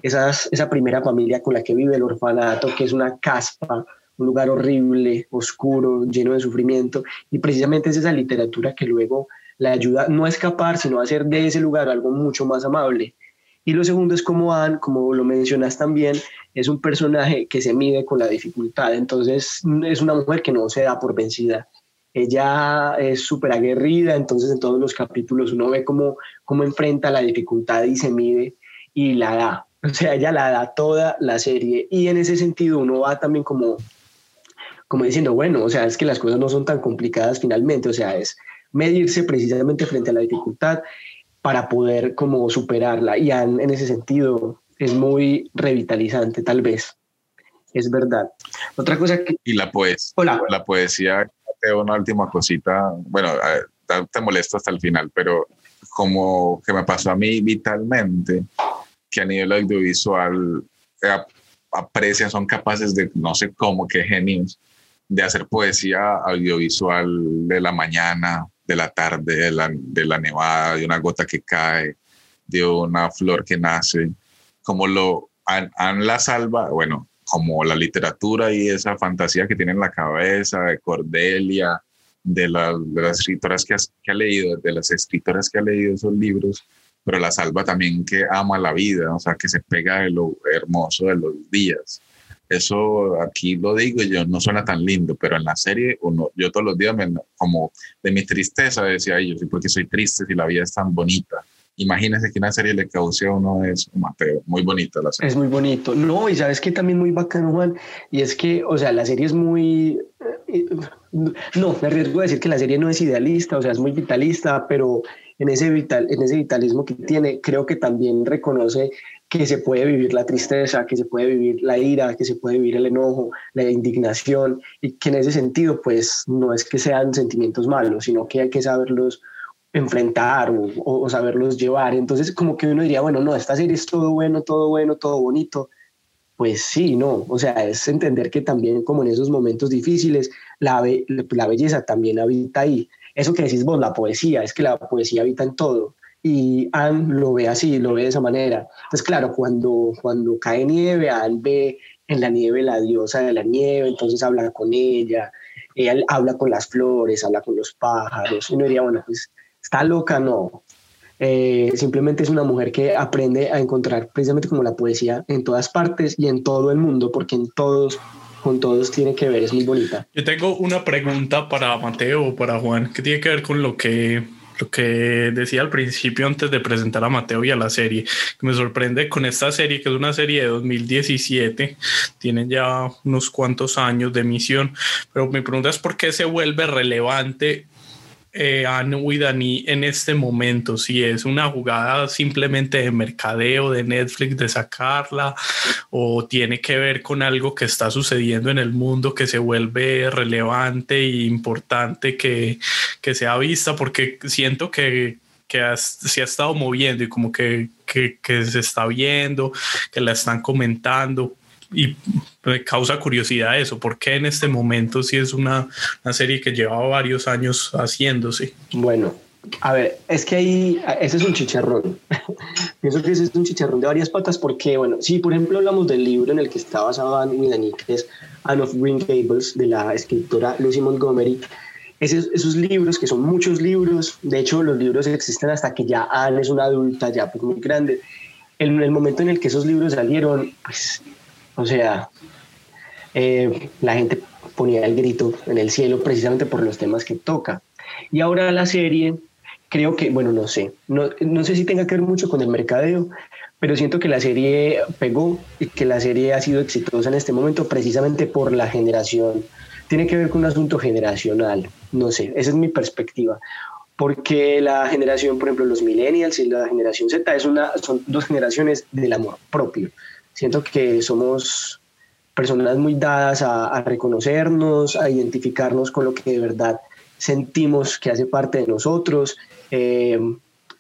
Esas, esa primera familia con la que vive el orfanato, que es una caspa, un lugar horrible, oscuro, lleno de sufrimiento, y precisamente es esa literatura que luego la ayuda no a escapar, sino a hacer de ese lugar algo mucho más amable. Y lo segundo es como Anne, como lo mencionas también, es un personaje que se mide con la dificultad, entonces es una mujer que no se da por vencida. Ella es súper aguerrida, entonces en todos los capítulos uno ve cómo, cómo enfrenta la dificultad y se mide y la da. O sea, ella la da toda la serie y en ese sentido uno va también como, como diciendo, bueno, o sea, es que las cosas no son tan complicadas finalmente, o sea, es medirse precisamente frente a la dificultad para poder como superarla y en ese sentido es muy revitalizante, tal vez. Es verdad. Otra cosa que... Y la poesía. Hola. La poesía, una última cosita, bueno, te molesto hasta el final, pero como que me pasó a mí vitalmente, que a nivel audiovisual eh, aprecian, son capaces de, no sé cómo, qué genios, de hacer poesía audiovisual de la mañana, de la tarde, de la, de la nevada, de una gota que cae, de una flor que nace como lo han, la salva, bueno, como la literatura y esa fantasía que tiene en la cabeza de Cordelia, de, la, de las escritoras que, has, que ha leído, de las escritoras que ha leído esos libros, pero la salva también que ama la vida, o sea, que se pega de lo hermoso de los días. Eso aquí lo digo yo, no suena tan lindo, pero en la serie uno, yo todos los días me, como de mi tristeza decía, yo sí porque soy triste si la vida es tan bonita imagínese que una serie le cause a uno eso, Mateo, muy bonita la serie. Es muy bonito. No, y sabes que también muy bacano, Juan, y es que, o sea, la serie es muy... Eh, no, me arriesgo a decir que la serie no es idealista, o sea, es muy vitalista, pero en ese, vital, en ese vitalismo que tiene, creo que también reconoce que se puede vivir la tristeza, que se puede vivir la ira, que se puede vivir el enojo, la indignación, y que en ese sentido, pues, no es que sean sentimientos malos, sino que hay que saberlos enfrentar o, saberlos llevar. Entonces, como que uno diría, bueno, no, esta serie es todo bueno, todo bueno, todo bonito. Pues sí, no, o sea, es entender que también como en esos momentos difíciles, la, la belleza también habita ahí. Eso que decís vos, la poesía, es que la poesía habita en todo. Y Anne lo ve así, lo ve de esa manera. Entonces, claro, cuando, cuando cae nieve, Anne ve en la nieve la diosa de la nieve, entonces habla con ella, ella habla con las flores, habla con los pájaros. Uno diría, bueno, pues está loca, no. Eh, simplemente es una mujer que aprende a encontrar precisamente como la poesía en todas partes y en todo el mundo, porque en todos, con todos tiene que ver, es muy bonita. Yo tengo una pregunta para Mateo o para Juan, que tiene que ver con lo que, lo que decía al principio antes de presentar a Mateo y a la serie, que me sorprende con esta serie, que es una serie de 2017, tienen ya unos cuantos años de emisión, pero mi pregunta es por qué se vuelve relevante eh, en este momento, si es una jugada simplemente de mercadeo de Netflix de sacarla o tiene que ver con algo que está sucediendo en el mundo que se vuelve relevante e importante que, que sea vista, porque siento que, que se ha estado moviendo y como que, que, que se está viendo, que la están comentando y me causa curiosidad eso, ¿por qué en este momento si es una, una serie que llevaba varios años haciéndose? Bueno, a ver, es que ahí, ese es un chicharrón. Pienso que ese es un chicharrón de varias patas porque, bueno, si por ejemplo hablamos del libro en el que está basado Anne que es Anne of Green Gables, de la escritora Lucy Montgomery, esos, esos, libros, que son muchos libros, de hecho los libros existen hasta que ya Anne es una adulta, ya pues muy grande. En el momento en el que esos libros salieron, pues o sea, eh, la gente ponía el grito en el cielo precisamente por los temas que toca. Y ahora la serie, creo que, bueno, no sé, no, no sé si tenga que ver mucho con el mercadeo, pero siento que la serie pegó y que la serie ha sido exitosa en este momento precisamente por la generación. Tiene que ver con un asunto generacional, no sé, esa es mi perspectiva. Porque la generación, por ejemplo, los millennials y la generación Z es una, son dos generaciones del amor propio. Siento que somos personas muy dadas a, reconocernos, a identificarnos con lo que de verdad sentimos que hace parte de nosotros. Eh,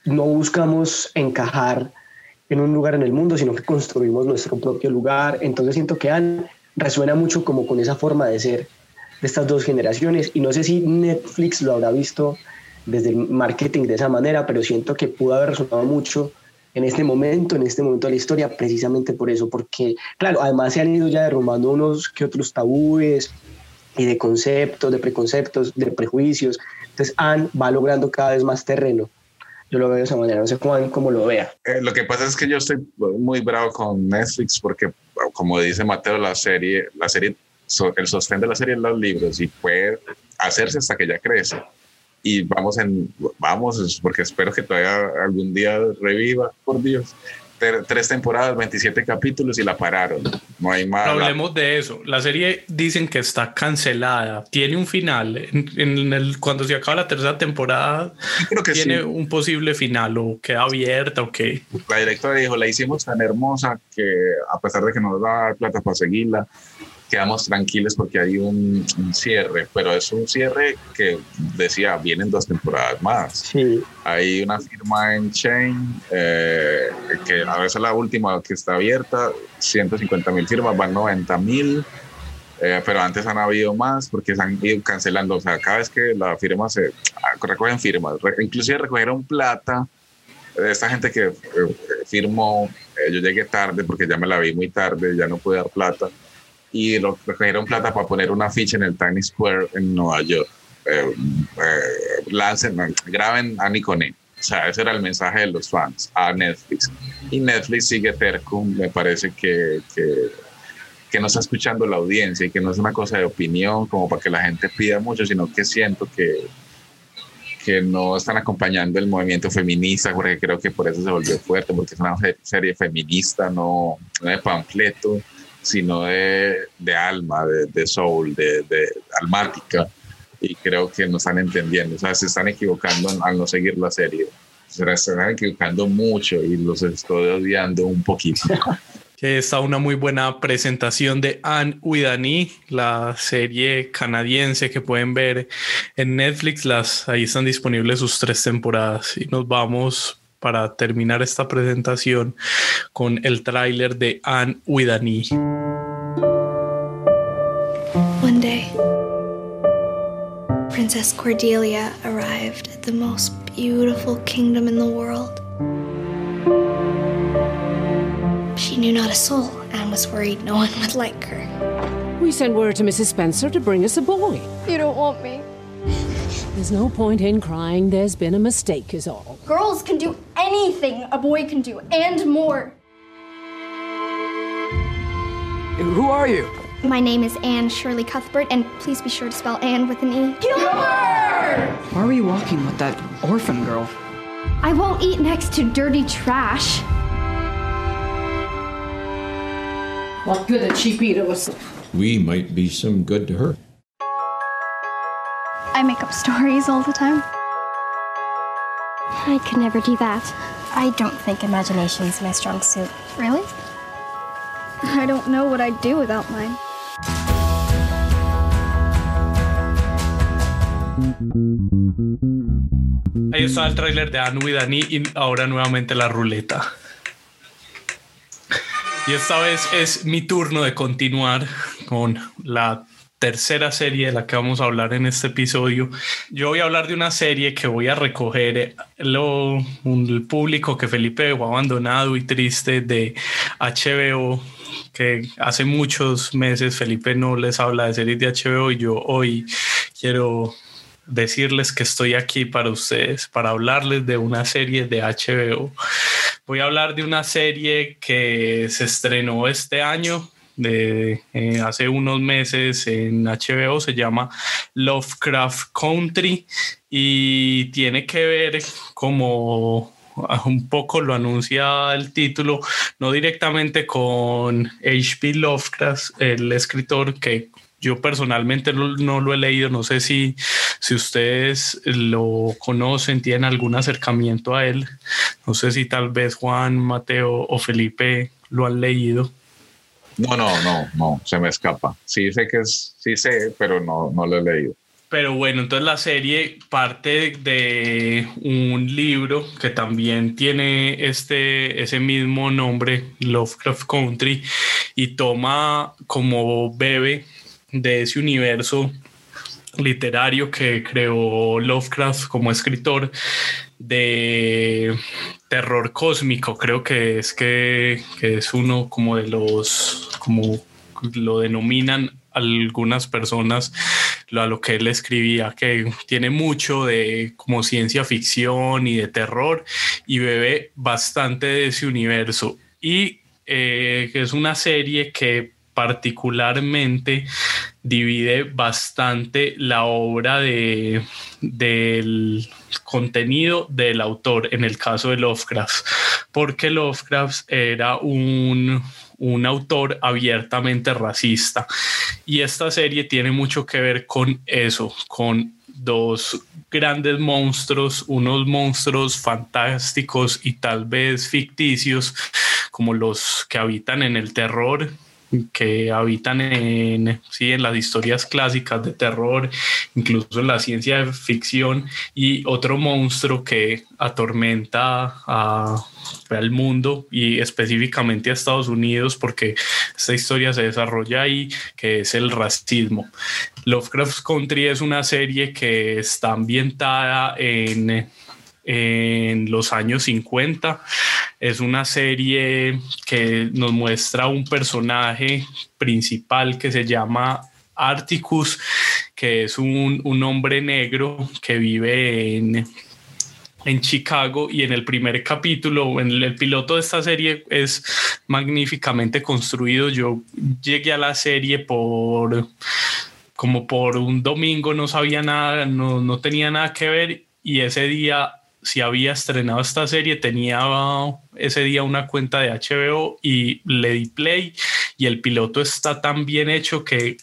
no buscamos encajar en un lugar en el mundo, sino que construimos nuestro propio lugar. Entonces siento que Anne resuena mucho como con esa forma de ser de estas dos generaciones. Y no sé si Netflix lo habrá visto desde el marketing de esa manera, pero siento que pudo haber resonado mucho en este momento, en este momento de la historia, precisamente por eso, porque, claro, además se han ido ya derrumbando unos que otros tabúes y de conceptos, de preconceptos, de prejuicios. Entonces, Anne va logrando cada vez más terreno. Yo lo veo de esa manera, no sé Juan cómo lo vea. Eh, lo que pasa es que yo estoy muy bravo con Netflix porque, como dice Mateo, la serie, la serie, el sostén de la serie es los libros y puede hacerse hasta que ya crece y vamos en, vamos, porque espero que todavía algún día reviva, por Dios. Tres temporadas, 27 capítulos y la pararon. No hay más. hablemos de eso. La serie dicen que está cancelada. Tiene un final. En, el, cuando se acaba la tercera temporada, creo que tiene un posible final o queda abierta o qué. La directora dijo: La hicimos tan hermosa que, a pesar de que nos da plata para seguirla, quedamos tranquilos porque hay un, cierre, pero es un cierre que decía, vienen dos temporadas más. Sí. Hay una firma en Chain, eh, que a veces la última que está abierta, 150 mil firmas, van 90 mil. Eh, pero antes han habido más porque se han ido cancelando. O sea, cada vez que la firma se ah, recogen firmas, inclusive recogieron plata de esta gente que eh, firmó. yo llegué tarde porque ya me la vi muy tarde, ya no pude dar plata y lo recogieron plata para poner una ficha en el Times Square en Nueva York. eh, eh, lancen, graben a Nikone. O sea, ese era el mensaje de los fans a Netflix. Y Netflix sigue terco, me parece que, que, que no está escuchando la audiencia y que no es una cosa de opinión como para que la gente pida mucho, sino que siento que, que no están acompañando el movimiento feminista, porque creo que por eso se volvió fuerte, porque es una serie feminista, no, no de panfleto, sino de, de alma, de, de soul, de, de, almática. Y creo que no están entendiendo, o sea, se están equivocando al no seguir la serie. Se están equivocando mucho y los estoy odiando un poquito. Está una muy buena presentación de Anne Widani, la serie canadiense que pueden ver en Netflix. Las, ahí están disponibles sus tres temporadas. Y nos vamos para terminar esta presentación con el tráiler de Anne Widani. One day, Princess Cordelia arrived at the most beautiful kingdom in the world. She knew not a soul and was worried no one would like her. We sent word to Mrs. Spencer to bring us a boy. You don't want me. There's no point in crying. There's been a mistake, is all. Girls can do anything a boy can do, and more. Who are you? My name is Anne Shirley Cuthbert, and please be sure to spell Anne with an E. Gilbert! Why were you walking with that orphan girl? I won't eat next to dirty trash. What good a cheap eater was. We might be some good to her. I make up stories all the time. I could never do that. I don't think imagination's my strong suit. Really? I don't know what I'd do without mine. Ahí está el tráiler de Anu y Dani y ahora nuevamente la ruleta. Y esta vez es mi turno de continuar con la tercera serie de la que vamos a hablar en este episodio. Yo voy a hablar de una serie que voy a recoger lo, un público que Felipe dejó abandonado y triste de HBO, que hace muchos meses Felipe no les habla de series de HBO y yo hoy quiero decirles que estoy aquí para ustedes, para hablarles de una serie de HBO. Voy a hablar de una serie que se estrenó este año, de eh, hace unos meses en HBO, se llama Lovecraft Country y tiene que ver como un poco lo anuncia el título, no directamente con H.P. Lovecraft, el escritor que yo personalmente no, no, lo he leído, no sé si, si ustedes lo conocen, tienen algún acercamiento a él, no sé si tal vez Juan, Mateo o Felipe lo han leído. No, no, no, no, se me escapa. Sí sé que es, sí sé, pero no, no lo he leído. Pero bueno, entonces la serie parte de un libro que también tiene este, ese mismo nombre, Lovecraft Country, y toma como bebé de ese universo literario que creó Lovecraft como escritor de terror cósmico, creo que es que, es uno como de los, como lo denominan algunas personas a lo que él escribía, que tiene mucho de como ciencia ficción y de terror y bebe bastante de ese universo. Y eh, es una serie que particularmente divide bastante la obra de, del contenido del autor, en el caso de Lovecraft, porque Lovecraft era un, un autor abiertamente racista. Y esta serie tiene mucho que ver con eso, con dos grandes monstruos, unos monstruos fantásticos y tal vez ficticios, como los que habitan en el terror que habitan en, sí, en las historias clásicas de terror, incluso en la ciencia ficción, y otro monstruo que atormenta al mundo y específicamente a Estados Unidos, porque esta historia se desarrolla ahí, que es el racismo. Lovecraft Country es una serie que está ambientada en en los años 50. Es una serie que nos muestra un personaje principal que se llama Articus que es un, un hombre negro que vive en, en Chicago y en el primer capítulo, en el, piloto de esta serie es magníficamente construido. Yo llegué a la serie por como por un domingo, no sabía nada, no, no tenía nada que ver y ese día si había estrenado esta serie, tenía ese día una cuenta de HBO y le di play y el piloto está tan bien hecho que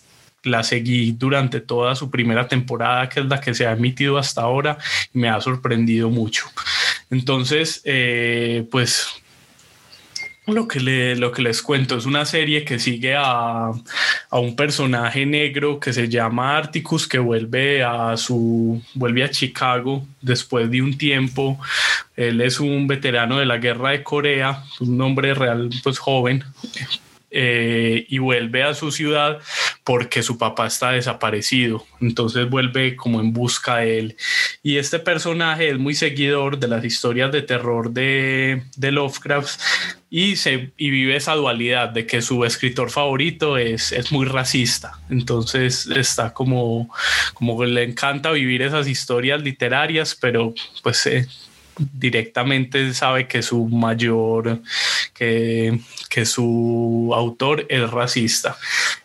la seguí durante toda su primera temporada, que es la que se ha emitido hasta ahora, y me ha sorprendido mucho. Entonces, eh, pues lo que, le, lo que les cuento es una serie que sigue a, a, un personaje negro que se llama Articus, que vuelve a su vuelve a Chicago después de un tiempo. Él es un veterano de la guerra de Corea, un hombre real, pues joven, eh, y vuelve a su ciudad porque su papá está desaparecido. Entonces vuelve como en busca de él. Y este personaje es muy seguidor de las historias de terror de, de Lovecraft y, se, y vive esa dualidad de que su escritor favorito es, es muy racista. Entonces está como, como le encanta vivir esas historias literarias, pero pues... Eh, directamente sabe que su mayor, que, que su autor es racista.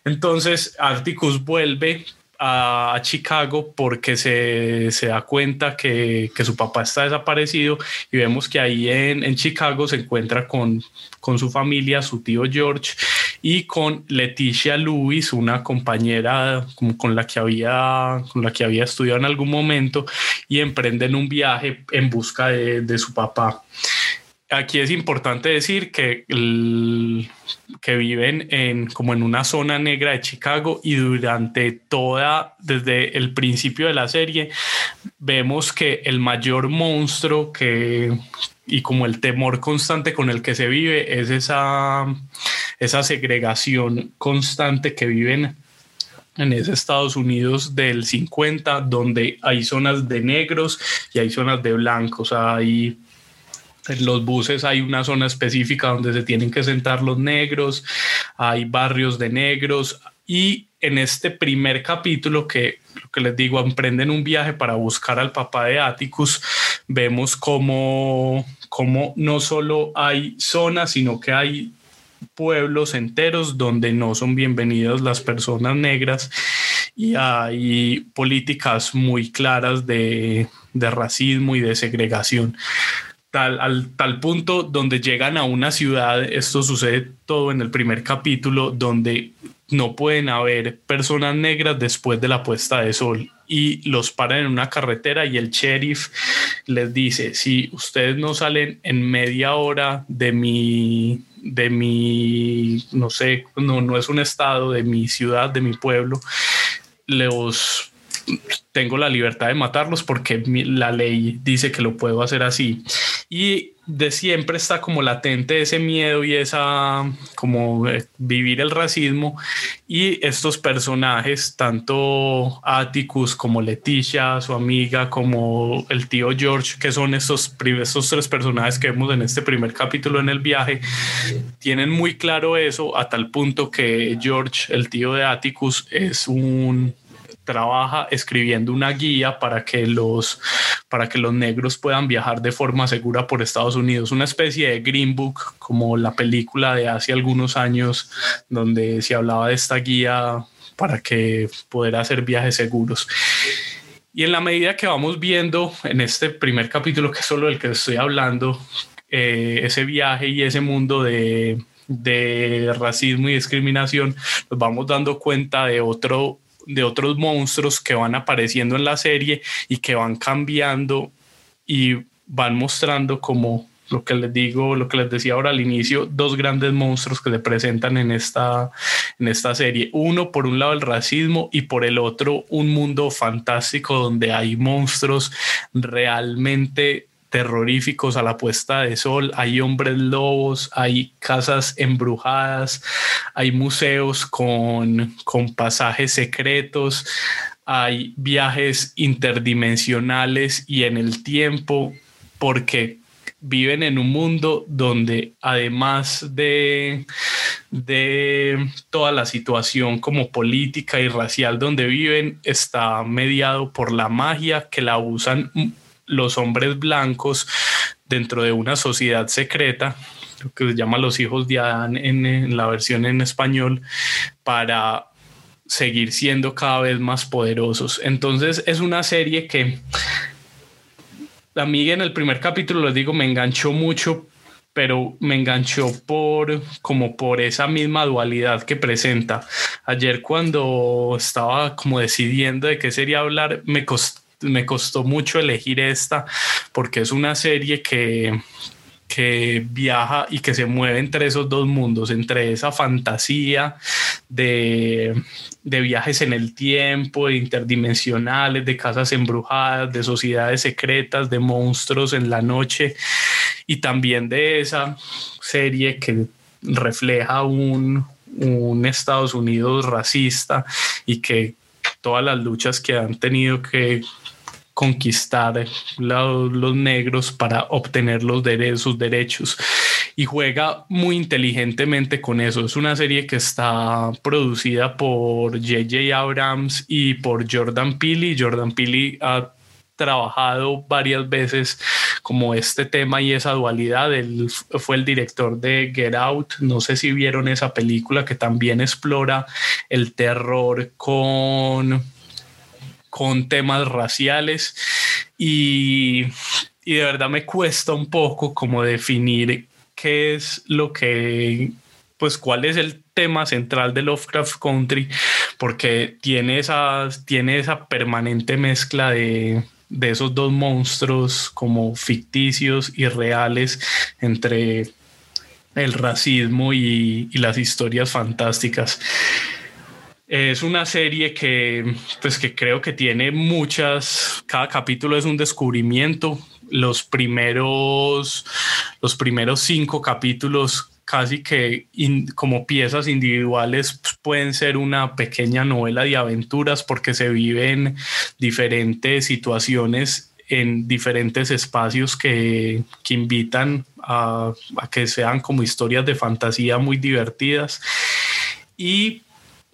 Entonces, Articus vuelve a Chicago porque se, se da cuenta que, que, su papá está desaparecido y vemos que ahí en, en Chicago se encuentra con, con, su familia, su tío George y con Leticia Lewis, una compañera con la que había, con la que había estudiado en algún momento y emprenden un viaje en busca de, de su papá aquí es importante decir que, que viven en, como en una zona negra de Chicago y durante toda, desde el principio de la serie, vemos que el mayor monstruo que, y como el temor constante con el que se vive es esa, esa segregación constante que viven en ese Estados Unidos del 50, donde hay zonas de negros y hay zonas de blancos, hay en los buses hay una zona específica donde se tienen que sentar los negros, hay barrios de negros y en este primer capítulo que lo que les digo, emprenden un viaje para buscar al papá de Atticus, vemos como, como no solo hay zonas, sino que hay pueblos enteros donde no son bienvenidas las personas negras y hay políticas muy claras de, de racismo y de segregación al tal punto donde llegan a una ciudad, esto sucede todo en el primer capítulo, donde no pueden haber personas negras después de la puesta de sol y los paran en una carretera y el sheriff les dice, si ustedes no salen en media hora de mi, de mi, no sé, no, no es un estado, de mi ciudad, de mi pueblo, los tengo la libertad de matarlos porque la ley dice que lo puedo hacer así. Y de siempre está como latente ese miedo y esa como eh, vivir el racismo. Y estos personajes tanto Atticus como Leticia su amiga como el tío George que son estos, estos tres personajes que vemos en este primer capítulo en el viaje tienen muy claro eso a tal punto que George el tío de Atticus es un trabaja escribiendo una guía para que los para que los negros puedan viajar de forma segura por Estados Unidos, una especie de Green Book como la película de hace algunos años donde se hablaba de esta guía para que poder hacer viajes seguros. Y en la medida que vamos viendo en este primer capítulo, que es solo el que estoy hablando, eh, ese viaje y ese mundo de, de racismo y discriminación, nos vamos dando cuenta de otro de otros monstruos que van apareciendo en la serie y que van cambiando y van mostrando como lo que les digo, lo que les decía ahora al inicio, dos grandes monstruos que se presentan en esta, en esta serie. Uno, por un lado, el racismo y por el otro, un mundo fantástico donde hay monstruos realmente terroríficos a la puesta de sol, hay hombres lobos, hay casas embrujadas, hay museos con, con pasajes secretos, hay viajes interdimensionales y en el tiempo, porque viven en un mundo donde además de, de toda la situación como política y racial donde viven está mediado por la magia que la usan los hombres blancos dentro de una sociedad secreta lo que se llama Los hijos de Adán en, la versión en español, para seguir siendo cada vez más poderosos. Entonces es una serie que a mí en el primer capítulo, les digo, me enganchó mucho, pero me enganchó por como por esa misma dualidad que presenta. Ayer cuando estaba como decidiendo de qué sería hablar, me costó, me costó mucho elegir esta porque es una serie que que viaja y que se mueve entre esos dos mundos, entre esa fantasía de, de, viajes en el tiempo, interdimensionales, de casas embrujadas, de sociedades secretas, de monstruos en la noche, y también de esa serie que refleja un, un Estados Unidos racista y que todas las luchas que han tenido que conquistar los negros para obtener los sus derechos y juega muy inteligentemente con eso. Es una serie que está producida por JJ Abrams y por Jordan Peele. Jordan Peele ha trabajado varias veces como este tema y esa dualidad. Él fue el director de Get Out. No sé si vieron esa película que también explora el terror con con temas raciales y, y de verdad me cuesta un poco como definir qué es lo que, pues cuál es el tema central de Lovecraft Country, porque tiene esa, tiene esa permanente mezcla de, de esos dos monstruos como ficticios y reales entre el racismo y las historias fantásticas. Es una serie que, pues que creo que tiene muchas, cada capítulo es un descubrimiento. Los primeros, los primeros cinco capítulos casi que como piezas individuales pues, pueden ser una pequeña novela de aventuras porque se viven diferentes situaciones en diferentes espacios que, que invitan a, a, que sean como historias de fantasía muy divertidas. Y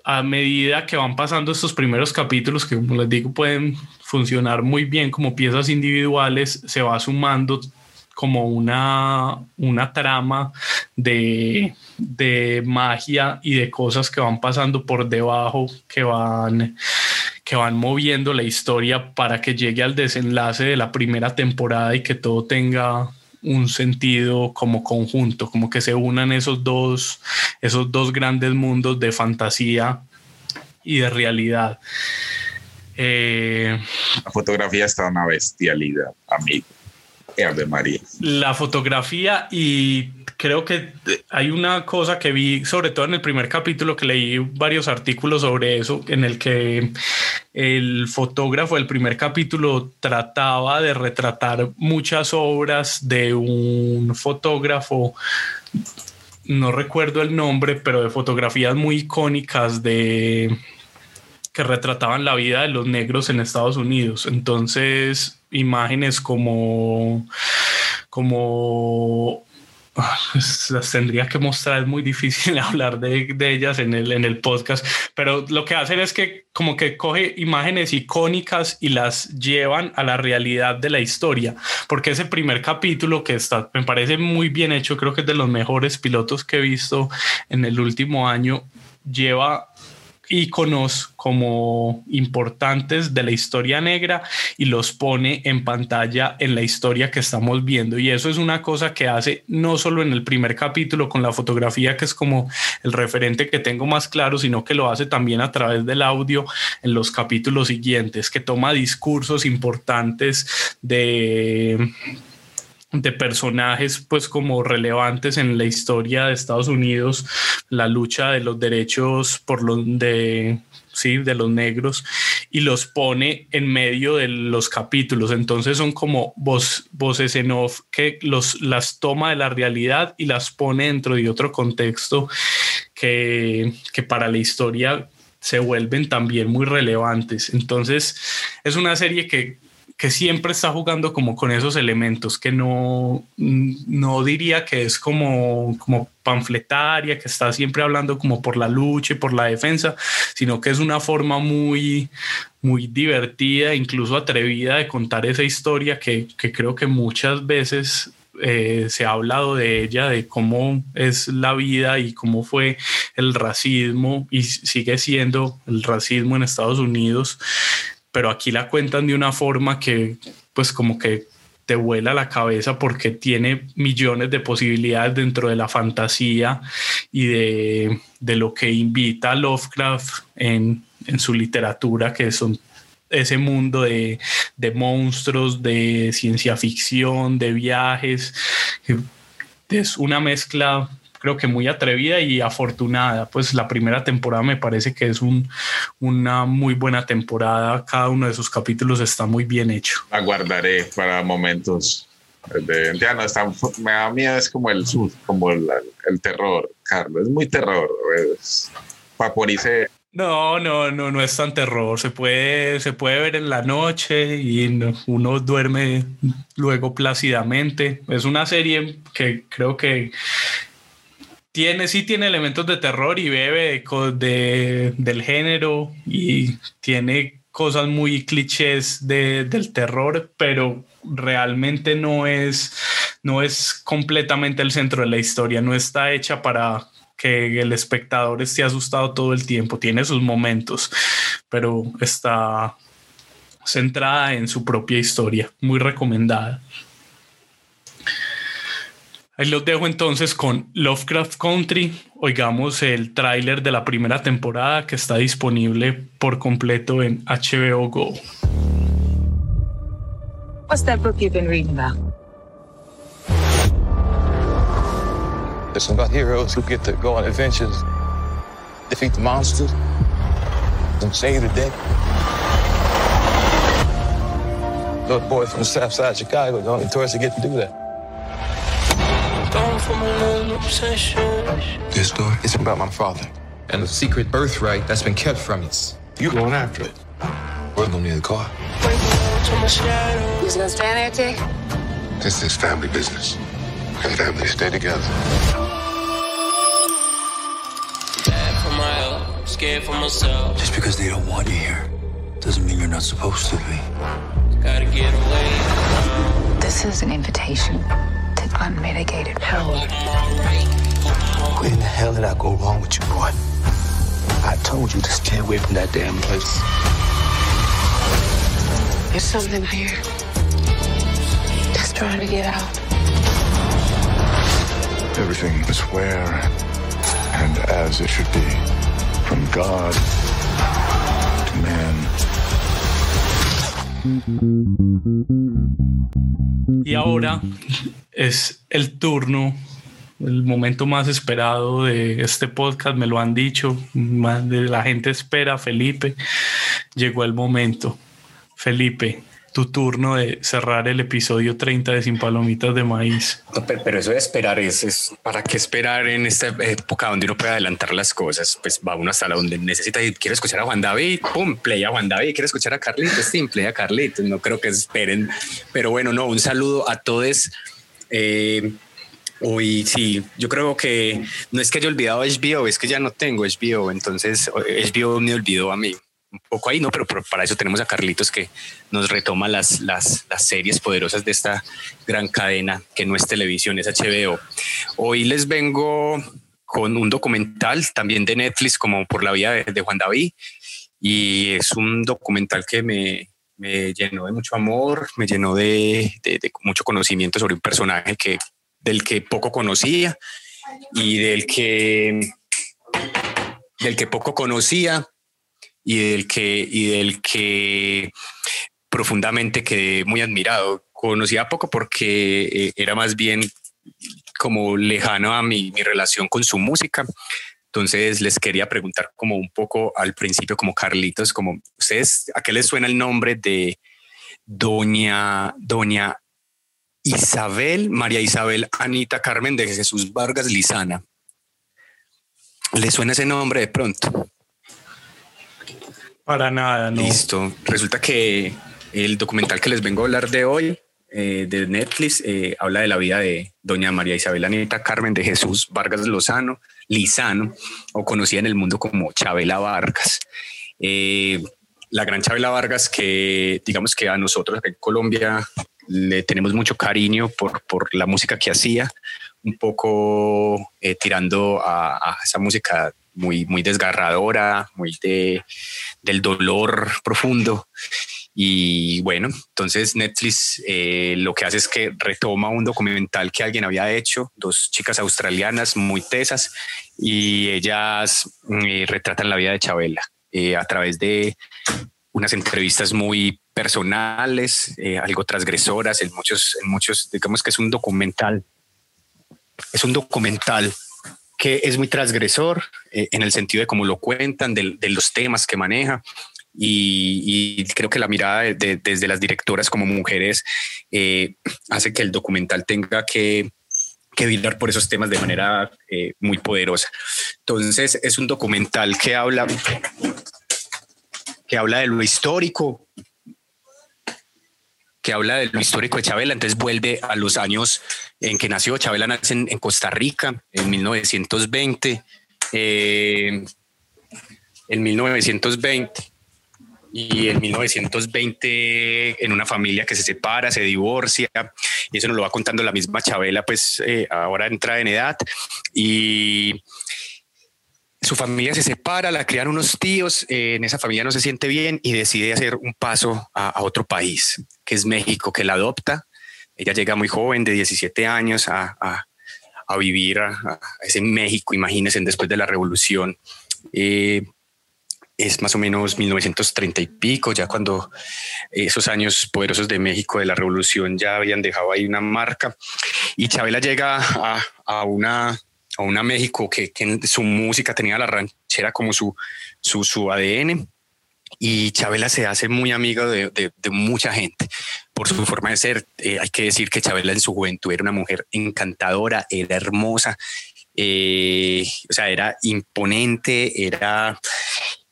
a medida que van pasando estos primeros capítulos, que como les digo pueden funcionar muy bien como piezas individuales, se va sumando como una, una trama de, de magia y de cosas que van pasando por debajo, que van, que van moviendo la historia para que llegue al desenlace de la primera temporada y que todo tenga un sentido como conjunto, como que se unan esos dos, esos dos grandes mundos de fantasía y de realidad. Eh, la fotografía está una bestialidad, amigo. Ave María. La fotografía y creo que hay una cosa que vi, sobre todo en el primer capítulo, que leí varios artículos sobre eso, en el que el fotógrafo del primer capítulo trataba de retratar muchas obras de un fotógrafo no recuerdo el nombre, pero de fotografías muy icónicas de que retrataban la vida de los negros en Estados Unidos. Entonces, imágenes como como pues, las tendría que mostrar, es muy difícil hablar de, de, ellas en el, en el podcast, pero lo que hacen es que como que coge imágenes icónicas y las llevan a la realidad de la historia, porque ese primer capítulo que está, me parece muy bien hecho, creo que es de los mejores pilotos que he visto en el último año, lleva íconos como importantes de la historia negra y los pone en pantalla en la historia que estamos viendo. Y eso es una cosa que hace no solo en el primer capítulo con la fotografía, que es como el referente que tengo más claro, sino que lo hace también a través del audio en los capítulos siguientes, que toma discursos importantes de de personajes pues como relevantes en la historia de Estados Unidos, la lucha de los derechos por los de sí, de los negros y los pone en medio de los capítulos. Entonces son como voz, voces en off que los, las toma de la realidad y las pone dentro de otro contexto que, que para la historia se vuelven también muy relevantes. Entonces es una serie que que siempre está jugando como con esos elementos que no, no diría que es como, como panfletaria, que está siempre hablando como por la lucha y por la defensa, sino que es una forma muy, muy divertida, incluso atrevida de contar esa historia que, que creo que muchas veces eh, se ha hablado de ella, de cómo es la vida y cómo fue el racismo y sigue siendo el racismo en Estados Unidos, pero aquí la cuentan de una forma que pues como que te vuela la cabeza porque tiene millones de posibilidades dentro de la fantasía y de, de lo que invita Lovecraft en, en su literatura, que son ese mundo de, de monstruos, de ciencia ficción, de viajes. Es una mezcla creo que muy atrevida y afortunada. Pues la primera temporada me parece que es un, una muy buena temporada. Cada uno de sus capítulos está muy bien hecho. Aguardaré para momentos de, ya no está, me da miedo, es como el, como el, el terror, Carlos, es muy terror. Es, vaporice no, no, no, no es tan terror. Se puede, se puede ver en la noche y uno duerme luego plácidamente. Es una serie que creo que tiene, sí tiene elementos de terror y bebe de, del género y tiene cosas muy clichés de, del terror, pero realmente no es, no es completamente el centro de la historia. No está hecha para que el espectador esté asustado todo el tiempo, tiene sus momentos, pero está centrada en su propia historia, muy recomendada. Ahí los dejo entonces con Lovecraft Country. Oigamos el tráiler de la primera temporada que está disponible por completo en HBO Go. What's that book you've been reading about? It's about heroes who get to go on adventures, defeat the monsters, and save the day. Little boy from the south side of Chicago, the only tourist to get to do that. This story is about my father and the secret birthright that's been kept from us. You going after it? We're gonna need a car. Who's gonna stand there, Jake? This is family business, and families stay together. scared for myself. Just because they don't want you here doesn't mean you're not supposed to be. Gotta get away. This is an invitation to unmitigated power. What in the hell did I go wrong with you, boy? I told you to stay away from that damn place. There's something here that's trying to get out. Everything is where and as it should be. From God to man. Y ahora es el turno, el momento más esperado de este podcast, me lo han dicho, más de la gente espera, Felipe, llegó el momento. Felipe, tu turno de cerrar el episodio 30 de Sin Palomitas de Maíz. pero, eso de esperar es, es, para qué esperar en esta época donde uno puede adelantar las cosas. Pues va uno hasta la donde necesita y quiere escuchar a Juan David, pum, play a Juan David, quiere escuchar a Carlitos, sí, play a Carlitos. No creo que esperen, pero bueno, no, un saludo a todos. Eh, Hoy sí, yo creo que no es que haya olvidado HBO, es que ya no tengo HBO, entonces HBO me olvidó a mí un poco ahí, ¿no? Pero, para eso tenemos a Carlitos que nos retoma las, series poderosas de esta gran cadena que no es televisión, es HBO. Hoy les vengo con un documental también de Netflix como por la vía de, Juan David y es un documental que me, me llenó de mucho amor, me llenó de, mucho conocimiento sobre un personaje que, del que poco conocía y del que, del que poco conocía y del que, y del que profundamente quedé muy admirado. Conocía poco porque eh, era más bien como lejano a mi, mi relación con su música. Entonces les quería preguntar como un poco al principio, como Carlitos, como ustedes, ¿a qué les suena el nombre de doña, doña Isabel, María Isabel Anita Carmen de Jesús Vargas Lizana? ¿Les suena ese nombre de pronto? Para nada, no. Listo. Resulta que El documental que les vengo a hablar de hoy eh, de Netflix eh, habla de la vida de doña María Isabel Anita Carmen de Jesús Vargas Lozano, Lizano, o conocida en el mundo como Chabela Vargas. Eh, la gran Chabela Vargas que digamos que a nosotros en Colombia le tenemos mucho cariño por, por la música que hacía, un poco tirando a, a esa música muy, muy desgarradora, muy de, del dolor profundo. Y bueno, entonces Netflix eh, lo que hace es que retoma un documental que alguien había hecho, dos chicas australianas muy tesas, y ellas eh, retratan la vida de Chabela eh, a través de unas entrevistas muy personales, algo transgresoras, en muchos, en muchos, digamos que es un documental, es un documental que es muy transgresor en el sentido de cómo lo cuentan, de, de los temas que maneja, y, creo que la mirada desde las directoras como mujeres eh, hace que el documental tenga que, que por esos temas de manera eh, muy poderosa. Entonces es un documental que habla, que habla de lo histórico, que habla de lo histórico de Chabela, entonces vuelve a los años en que nació. Chabela nace en, Costa Rica en 1920. Eh, en 1920 y en 1920 en una familia que se separa, se divorcia, y eso nos lo va contando la misma Chabela, pues eh, ahora entra en edad y su familia se separa, la crían unos tíos, eh, en esa familia no se siente bien y decide hacer un paso a, otro país, que es México, que la adopta. Ella llega muy joven, de 17 años, a, a, vivir a, ese México, imagínense, después de la revolución. Eh, es más o menos 1930 y pico, ya cuando esos años poderosos de México de la revolución ya habían dejado ahí una marca. Y Chabela llega a, una, a una México que, en su música tenía la ranchera como su, su, su ADN. Y Chabela se hace muy amiga de, de, mucha gente por su forma de ser. Eh, hay que decir que Chabela en su juventud era una mujer encantadora, era hermosa, eh, o sea, era imponente, era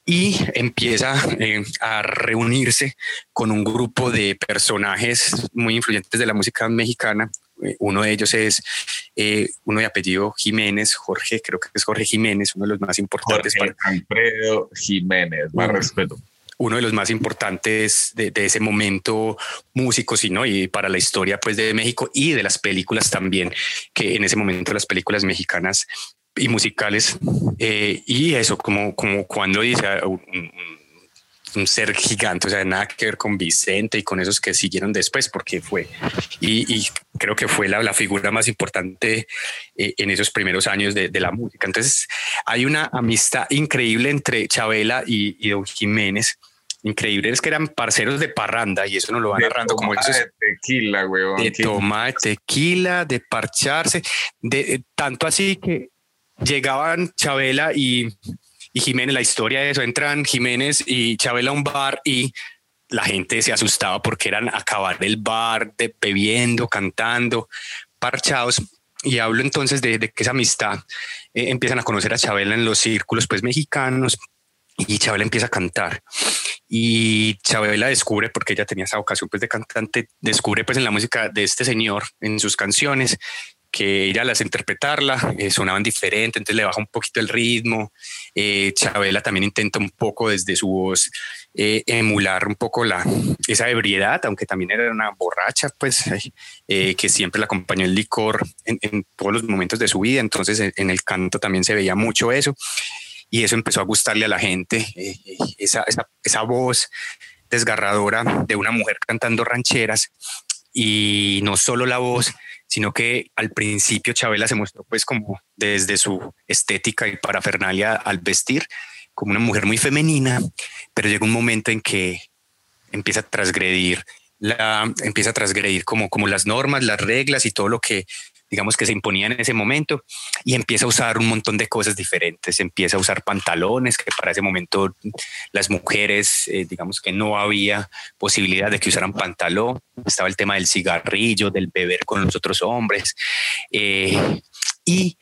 y empieza eh, a reunirse con un grupo de personajes muy influyentes de la música mexicana. Eh, uno de ellos es eh, uno de apellido Jiménez, Jorge, creo que es Jorge Jiménez, uno de los más importantes. Jorge Alfredo Jiménez, más respeto uno de los más importantes de, ese momento músicos y no y para la historia pues de México y de las películas también que en ese momento las películas mexicanas y musicales. Eh, y eso, como, como cuando dice ah, un, ser gigante, o sea, nada que ver con Vicente y con esos que siguieron después, porque fue, y, creo que fue la, la figura más importante eh, en esos primeros años de, de, la música. Entonces, hay una amistad increíble entre Chabela y, Don Jiménez. Increíble es que eran parceros de parranda y eso nos lo van narrando como esos de tequila, weón. De toma de tequila, de parcharse, de tanto así que llegaban Chabela y, Jiménez, la historia de eso, entran Jiménez y Chabela a un bar y la gente se asustaba porque eran acabar el bar, de, bebiendo, cantando, parchados. Y hablo entonces de, que esa amistad eh, empiezan a conocer a Chabela en los círculos pues mexicanos y Chabela empieza a cantar y Chabela descubre porque ella tenía esa vocación pues de cantante descubre pues en la música de este señor en sus canciones que ella las interpretarla, eh, sonaban diferente, entonces le baja un poquito el ritmo. Eh, Chabela también intenta un poco desde su voz eh, emular un poco la, esa ebriedad, aunque también era una borracha, pues que siempre la acompañó el licor en, todos los momentos de su vida, entonces en, el canto también se veía mucho eso y eso empezó a gustarle a la gente, esa, esa, esa voz desgarradora de una mujer cantando rancheras y no solo la voz, sino que al principio Chabela se mostró pues como desde su estética y parafernalia al vestir como una mujer muy femenina, pero llega un momento en que empieza a transgredir la empieza a transgredir como como las normas, las reglas y todo lo que digamos que se imponía en ese momento y empieza a usar un montón de cosas diferentes, empieza a usar pantalones que para ese momento las mujeres, eh, digamos que no había posibilidad de que usaran pantalón, estaba el tema del cigarrillo, del beber con los otros hombres. Eh, y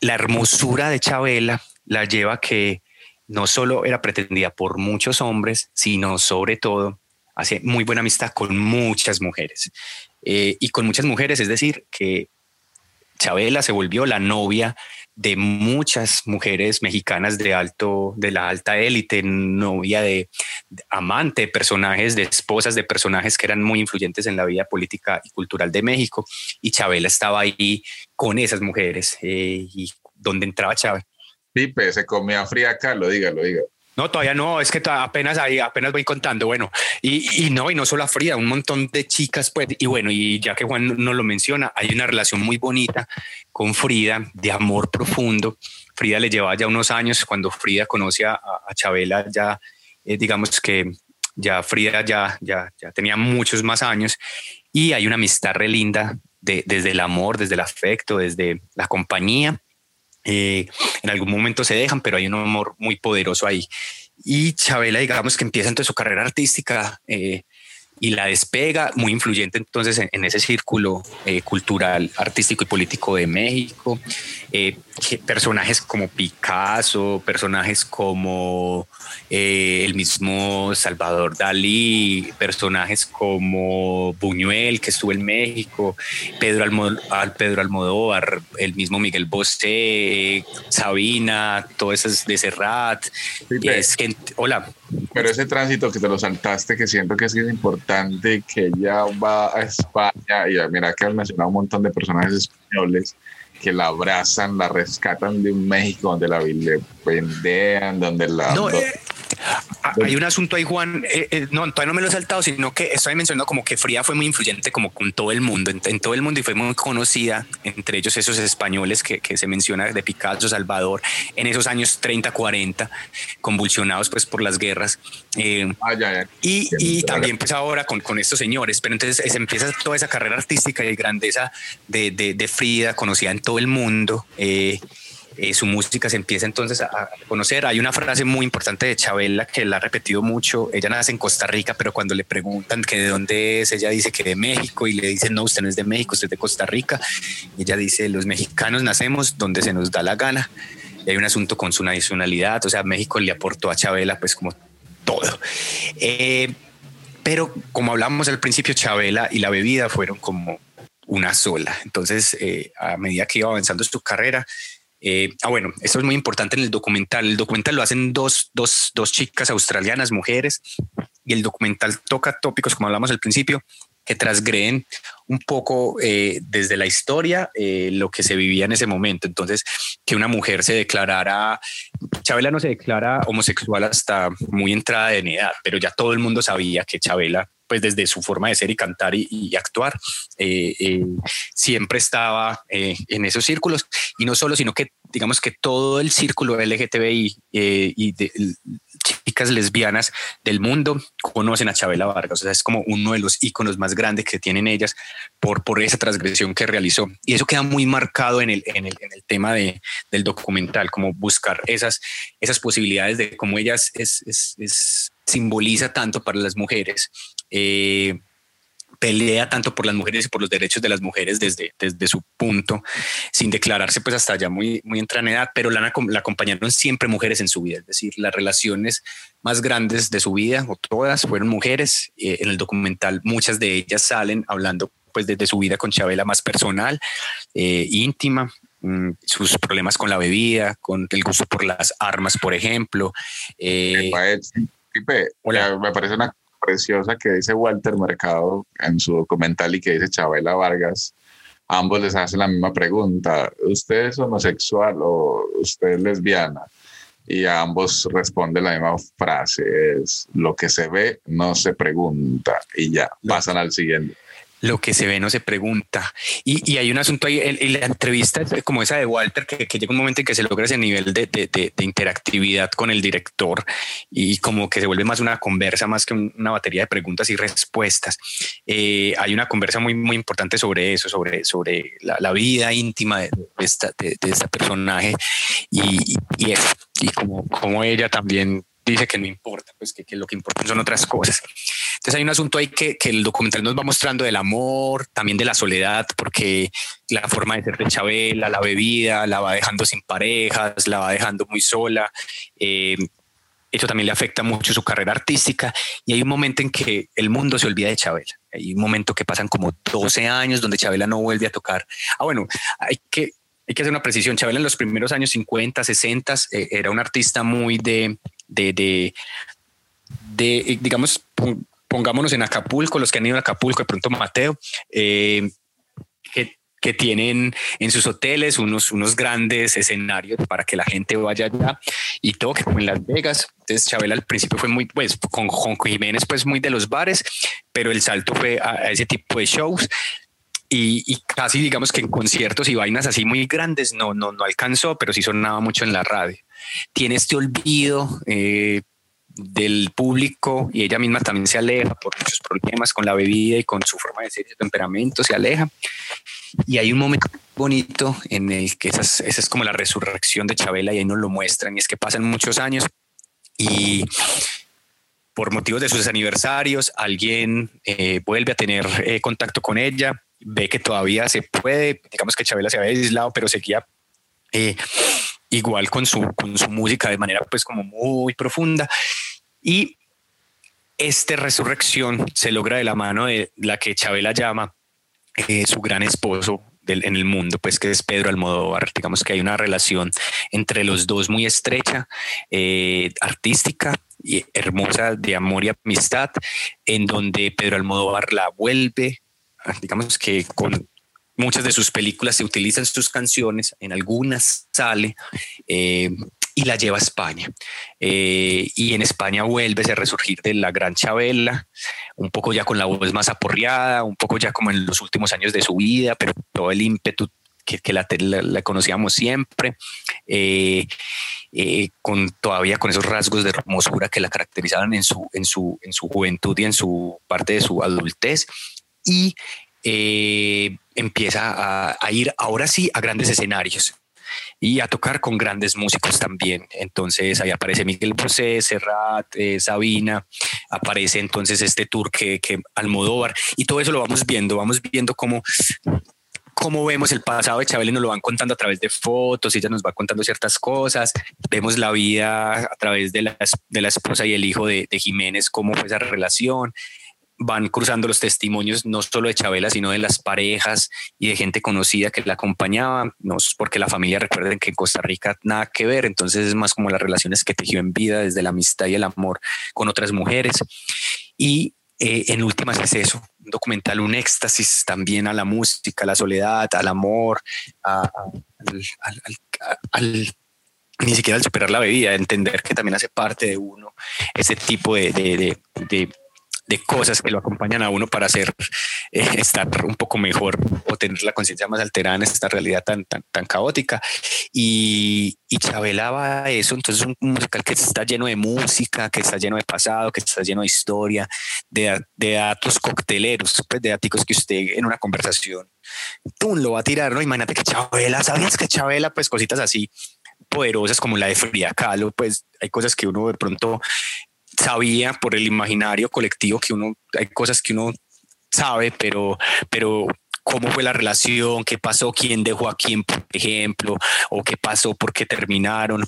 la hermosura de Chabela la lleva que no solo era pretendida por muchos hombres, sino sobre todo hace muy buena amistad con muchas mujeres. Eh, y con muchas mujeres, es decir, que Chabela se volvió la novia de muchas mujeres mexicanas de alto, de la alta élite, novia de, amante de personajes, de esposas de personajes que eran muy influyentes en la vida política y cultural de México. Y Chabela estaba ahí con esas mujeres eh, y donde entraba Chávez. Pipe, se comía fría acá, lo diga, lo diga. No, todavía no, es que apenas ahí, apenas voy contando. Bueno, y, no, y no solo a Frida, un montón de chicas, pues, y bueno, y ya que Juan no lo menciona, hay una relación muy bonita con Frida, de amor profundo. Frida le lleva ya unos años, cuando Frida conoce a, Chabela, ya eh, digamos que ya Frida ya, ya, ya tenía muchos más años, y hay una amistad re linda de, desde el amor, desde el afecto, desde la compañía eh, en algún momento se dejan, pero hay un amor muy poderoso ahí. Y Chabela, digamos que empieza entonces su carrera artística eh, y la despega, muy influyente entonces en, ese círculo eh, cultural, artístico y político de México. Eh, personajes como Picasso, personajes como eh, el mismo Salvador Dalí, personajes como Buñuel, que estuvo en México, Pedro, Almodóvar, Pedro Almodóvar el mismo Miguel Bosé, Sabina, todo eso es de Serrat. Es hola. Pero ese tránsito que te lo saltaste, que siento que es importante, que ella va a España, y mira que has mencionado un montón de personajes españoles que la abrazan, la rescatan de un México donde la pendean, donde la... Ah, hay un asunto ahí, Juan, eh, eh, no, todavía no me lo he saltado, sino que estoy mencionando como que Frida fue muy influyente como con todo el mundo, en, todo el mundo y fue muy conocida, entre ellos esos españoles que, se menciona de Picasso, Salvador, en esos años 30, 40, convulsionados pues por las guerras. Eh, ah, y, también pues ahora con, con estos señores, pero entonces se empieza toda esa carrera artística y grandeza de, de, Frida, conocida en todo el mundo. Eh, su música se empieza entonces a conocer. Hay una frase muy importante de Chabela que la ha repetido mucho. Ella nace en Costa Rica, pero cuando le preguntan que de dónde es, ella dice que de México y le dicen, no, usted no es de México, usted es de Costa Rica. ella dice, los mexicanos nacemos donde se nos da la gana. Y hay un asunto con su nacionalidad, o sea, México le aportó a Chabela pues como todo. Eh, pero como hablamos al principio, Chabela y la bebida fueron como una sola. Entonces, eh, a medida que iba avanzando su carrera, eh, ah, bueno, esto es muy importante en el documental. El documental lo hacen dos, dos, dos chicas australianas, mujeres, y el documental toca tópicos, como hablamos al principio, que transgreden un poco eh, desde la historia eh, lo que se vivía en ese momento. Entonces, que una mujer se declarara, Chabela no se declara homosexual hasta muy entrada en edad, pero ya todo el mundo sabía que Chabela pues desde su forma de ser y cantar y, actuar, eh, eh, siempre estaba eh, en esos círculos. Y no solo, sino que digamos que todo el círculo LGTBI y de, chicas lesbianas del mundo conocen a Chabela Vargas. O sea, es como uno de los íconos más grandes que tienen ellas por, por esa transgresión que realizó. Y eso queda muy marcado en el, en el, en el tema de, del documental, como buscar esas, esas posibilidades de cómo ellas es, es, es simboliza tanto para las mujeres eh, pelea tanto por las mujeres y por los derechos de las mujeres desde, desde su punto, sin declararse pues hasta ya muy, muy entrada edad, pero la, la, acompañaron siempre mujeres en su vida, es decir, las relaciones más grandes de su vida, o todas, fueron mujeres. Eh, en el documental muchas de ellas salen hablando pues desde su vida con Chabela más personal, eh, íntima, mm, sus problemas con la bebida, con el gusto por las armas, por ejemplo. me parece una preciosa que dice Walter Mercado en su documental y que dice Chabela Vargas, ambos les hacen la misma pregunta, ¿usted es homosexual o usted es lesbiana? Y a ambos responde la misma frase, es lo que se ve no se pregunta y ya, pasan al siguiente lo que se ve no se pregunta. Y, hay un asunto ahí, en, la entrevista como esa de Walter, que, llega un momento en que se logra ese nivel de, interactividad con el director y como que se vuelve más una conversa, más que una batería de preguntas y respuestas. Eh, hay una conversa muy, muy importante sobre eso, sobre, sobre la, vida íntima de, esta, de, esta personaje y, y, y como, como ella también dice que no importa, pues que, que lo que importa son otras cosas. Entonces hay un asunto ahí que, que, el documental nos va mostrando del amor, también de la soledad, porque la forma de ser de Chabela, la bebida, la va dejando sin parejas, la va dejando muy sola. Eh, eso también le afecta mucho su carrera artística y hay un momento en que el mundo se olvida de Chabela. Hay un momento que pasan como 12 años donde Chabela no vuelve a tocar. Ah, bueno, hay que, hay que hacer una precisión. Chabela en los primeros años 50, 60 eh, era un artista muy de, de, de, de digamos, pongámonos en Acapulco, los que han ido a Acapulco, de pronto Mateo, eh, que que tienen en sus hoteles unos, unos grandes escenarios para que la gente vaya allá y toque como en Las Vegas. Entonces Chabela al principio fue muy, pues con Juan Jiménez pues muy de los bares, pero el salto fue a, ese tipo de shows. Y, casi digamos que en conciertos y vainas así muy grandes no, no, no alcanzó, pero sí sonaba mucho en la radio. Tiene este olvido eh, del público y ella misma también se aleja por muchos problemas con la bebida y con su forma de ser y su temperamento, se aleja. Y hay un momento bonito en el que esa es, como la resurrección de Chabela y ahí nos lo muestran y es que pasan muchos años y por motivos de sus aniversarios alguien eh, vuelve a tener eh, contacto con ella, ve que todavía se puede, digamos que Chabela se había aislado pero seguía eh, igual con su, con su música de manera pues como muy profunda y esta resurrección se logra de la mano de la que Chabela llama eh, su gran esposo del, en el mundo, pues que es Pedro Almodóvar. Digamos que hay una relación entre los dos muy estrecha, eh, artística y hermosa de amor y amistad, en donde Pedro Almodóvar la vuelve, digamos que con muchas de sus películas se utilizan sus canciones, en algunas sale, eh, y la lleva a España. Eh, y en España vuelve a resurgir de la gran Chabela, un poco ya con la voz más aporreada, un poco ya como en los últimos años de su vida, pero todo el ímpetu que, la, la, conocíamos siempre, eh, eh, con todavía con esos rasgos de hermosura que la caracterizaban en su, en su, en su juventud y en su parte de su adultez. Y empieza a, ir ahora sí a grandes escenarios y a tocar con grandes músicos también. Entonces ahí aparece Miguel Bosé, Serrat, eh, Sabina, aparece entonces este tour que, que Almodóvar y todo eso lo vamos viendo, vamos viendo cómo cómo vemos el pasado de Chabela y nos lo van contando a través de fotos, ella nos va contando ciertas cosas, vemos la vida a través de la, de la esposa y el hijo de, de Jiménez, cómo fue esa relación, van cruzando los testimonios no solo de Chabela, sino de las parejas y de gente conocida que la acompañaba, no porque la familia recuerden que en Costa Rica nada que ver, entonces es más como las relaciones que tejió en vida desde la amistad y el amor con otras mujeres. Y eh, en últimas es eso, un documental, un éxtasis también a la música, a la soledad, al amor, al, ni siquiera al superar la bebida, entender que también hace parte de uno ese tipo de, de, de de cosas que lo acompañan a uno para hacer eh, estar un poco mejor o tener la conciencia más alterada en esta realidad tan, tan, caótica. Y, y Chabela va a eso, entonces un musical que está lleno de música, que está lleno de pasado, que está lleno de historia, de, de datos cocteleros, pues de datos que usted en una conversación tú lo va a tirar, ¿no? Imagínate que Chabela, ¿sabías que Chabela? Pues cositas así poderosas como la de Frida Kahlo, pues hay cosas que uno de pronto sabía por el imaginario colectivo que uno, hay cosas que uno sabe, pero, pero cómo fue la relación, qué pasó, quién dejó a quién, por ejemplo, o qué pasó, por qué terminaron.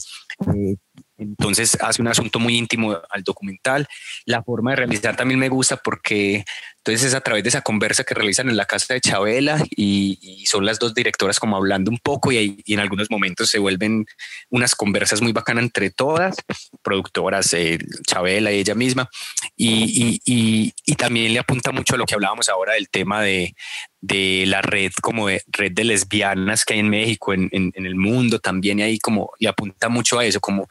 Eh, entonces hace un asunto muy íntimo al documental. La forma de realizar también me gusta porque entonces es a través de esa conversa que realizan en la casa de Chabela y, son las dos directoras como hablando un poco y, en algunos momentos se vuelven unas conversas muy bacanas entre todas, productoras, eh, Chabela y ella misma. Y, también le apunta mucho a lo que hablábamos ahora del tema de, la red como de red de lesbianas que hay en México, en, en el mundo también y ahí como le apunta mucho a eso, como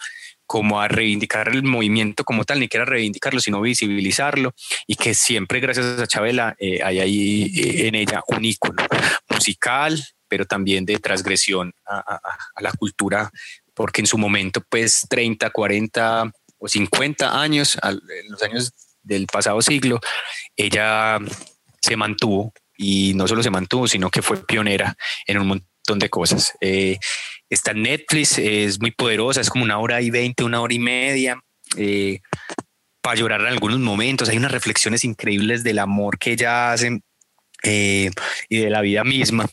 como a reivindicar el movimiento como tal, ni quiera reivindicarlo, sino visibilizarlo y que siempre gracias a Chabela eh, hay ahí eh, en ella un ícono musical, pero también de transgresión a, la cultura, porque en su momento, pues 30, 40 o 50 años, los años del pasado siglo, ella se mantuvo y no solo se mantuvo, sino que fue pionera en un montón de cosas. Eh, Está en Netflix, es muy poderosa, es como una hora y veinte, una hora y media. Eh, para llorar en algunos momentos. Hay unas reflexiones increíbles del amor que ella hace eh, y de la vida misma.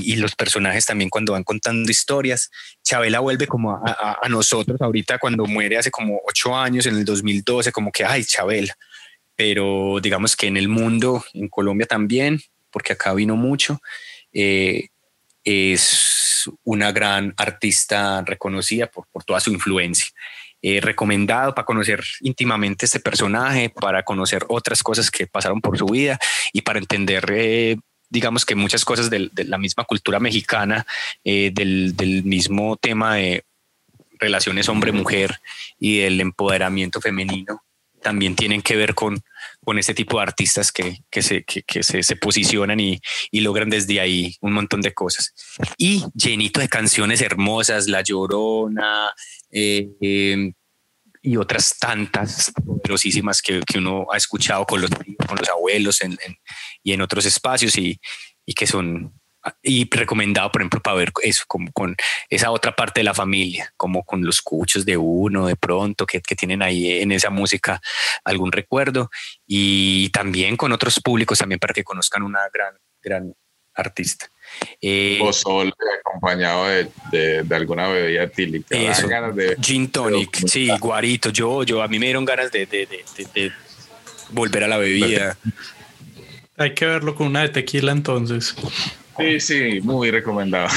y los personajes también cuando van contando historias. Chabela vuelve como a, a, nosotros ahorita cuando muere hace como ocho años, en el 2012, como que, ay, Chabela. Pero digamos que en el mundo, en Colombia también, porque acá vino mucho, eh, es una gran artista reconocida por, por toda su influencia. Eh, recomendado para conocer íntimamente este personaje, para conocer otras cosas que pasaron por su vida y para entender, eh, digamos que muchas cosas de, la misma cultura mexicana, eh, del, del mismo tema de relaciones hombre-mujer y del empoderamiento femenino también tienen que ver con, con este tipo de artistas que, que, se, que, se, se, posicionan y, y, logran desde ahí un montón de cosas. Y llenito de canciones hermosas, La Llorona, eh, em, y otras tantas poderosísimas que, que, uno ha escuchado con los, con los abuelos en, y en otros espacios y, y que son y recomendado, por ejemplo, para ver eso, como con esa otra parte de la familia, como con los cuchos de uno de pronto, que, que, tienen ahí en esa música algún recuerdo, y también con otros públicos también para que conozcan una gran, gran artista. Eh, o sol acompañado de, de, de, alguna bebida etílica. Eso, de, gin tonic, sí, guarito. Yo, yo, a mí me dieron ganas de, de volver a la bebida. Hay que verlo con una de tequila entonces. Sí, sí, muy recomendado.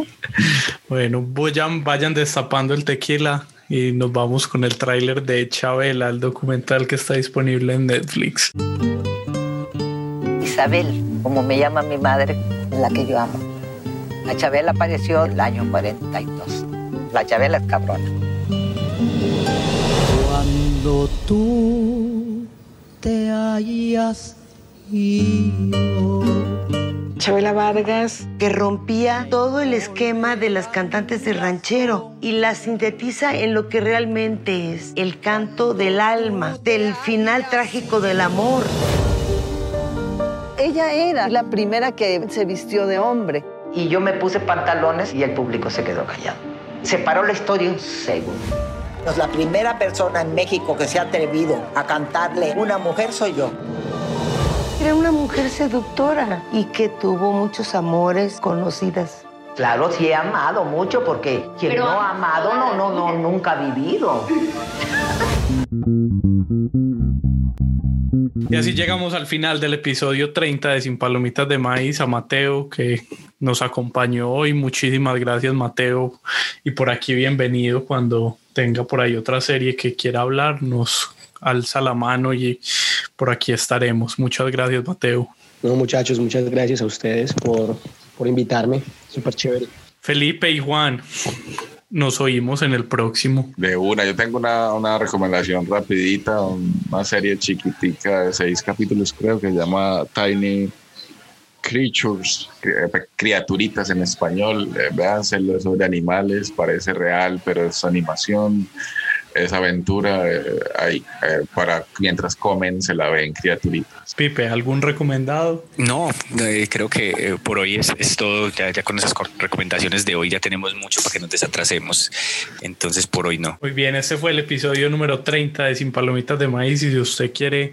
bueno, vayan, vayan destapando el tequila y nos vamos con el tráiler de Chabela, el documental que está disponible en Netflix. Isabel, como me llama mi madre, es la que yo amo. La Chabela apareció el año 42. La Chabela es cabrona. Cuando tú te hayas Chabela Vargas, que rompía todo el esquema de las cantantes de ranchero y la sintetiza en lo que realmente es el canto del alma, del final trágico del amor. Ella era la primera que se vistió de hombre. Y yo me puse pantalones y el público se quedó callado. Se paró la historia un segundo. Pues la primera persona en México que se ha atrevido a cantarle una mujer soy yo. Era una mujer seductora y que tuvo muchos amores conocidas. Claro, sí he amado mucho porque quien no ha amado no, no, no, nunca ha vivido. Y así llegamos al final del episodio 30 de Sin Palomitas de Maíz a Mateo que nos acompañó hoy. Muchísimas gracias Mateo y por aquí bienvenido cuando tenga por ahí otra serie que quiera hablarnos alza la mano y por aquí estaremos. Muchas gracias, Mateo. No, muchachos, muchas gracias a ustedes por, por invitarme. Súper chévere. Felipe y Juan, nos oímos en el próximo. De una, yo tengo una, una recomendación rapidita, una serie chiquitica de seis capítulos creo que se llama Tiny Creatures, criaturitas en español, eh, véanselo, sobre animales, parece real, pero es animación esa aventura eh, ahí, eh, para mientras comen se la ven criaturitas. Pipe, ¿algún recomendado? No, eh, creo que por hoy es, es todo. Ya, ya, con esas recomendaciones de hoy ya tenemos mucho para que nos desatrasemos. Entonces por hoy no. Muy bien, este fue el episodio número 30 de Sin Palomitas de Maíz. Y si usted quiere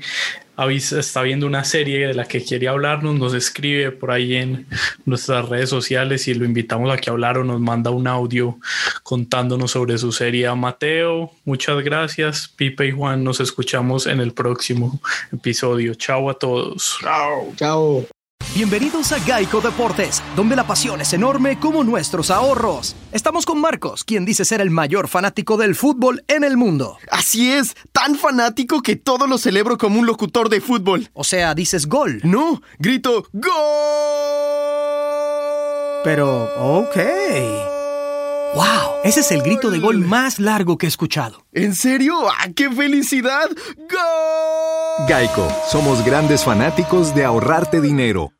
está viendo una serie de la que quiere hablarnos, nos escribe por ahí en nuestras redes sociales y lo invitamos a que hablar o nos manda un audio contándonos sobre su serie. Mateo, muchas gracias. Pipe y Juan, nos escuchamos en el próximo episodio. Chao a todos. Chao. Chao. Bienvenidos a Geico Deportes, donde la pasión es enorme como nuestros ahorros. Estamos con Marcos, quien dice ser el mayor fanático del fútbol en el mundo. Así es, tan fanático que todo lo celebro como un locutor de fútbol. O sea, dices gol. No, grito ¡Gol! Pero, ok. ¡Wow! Ese es el grito de gol más largo que he escuchado. ¿En serio? ¡Ah, qué felicidad! ¡Gol! Geico, somos grandes fanáticos de ahorrarte dinero.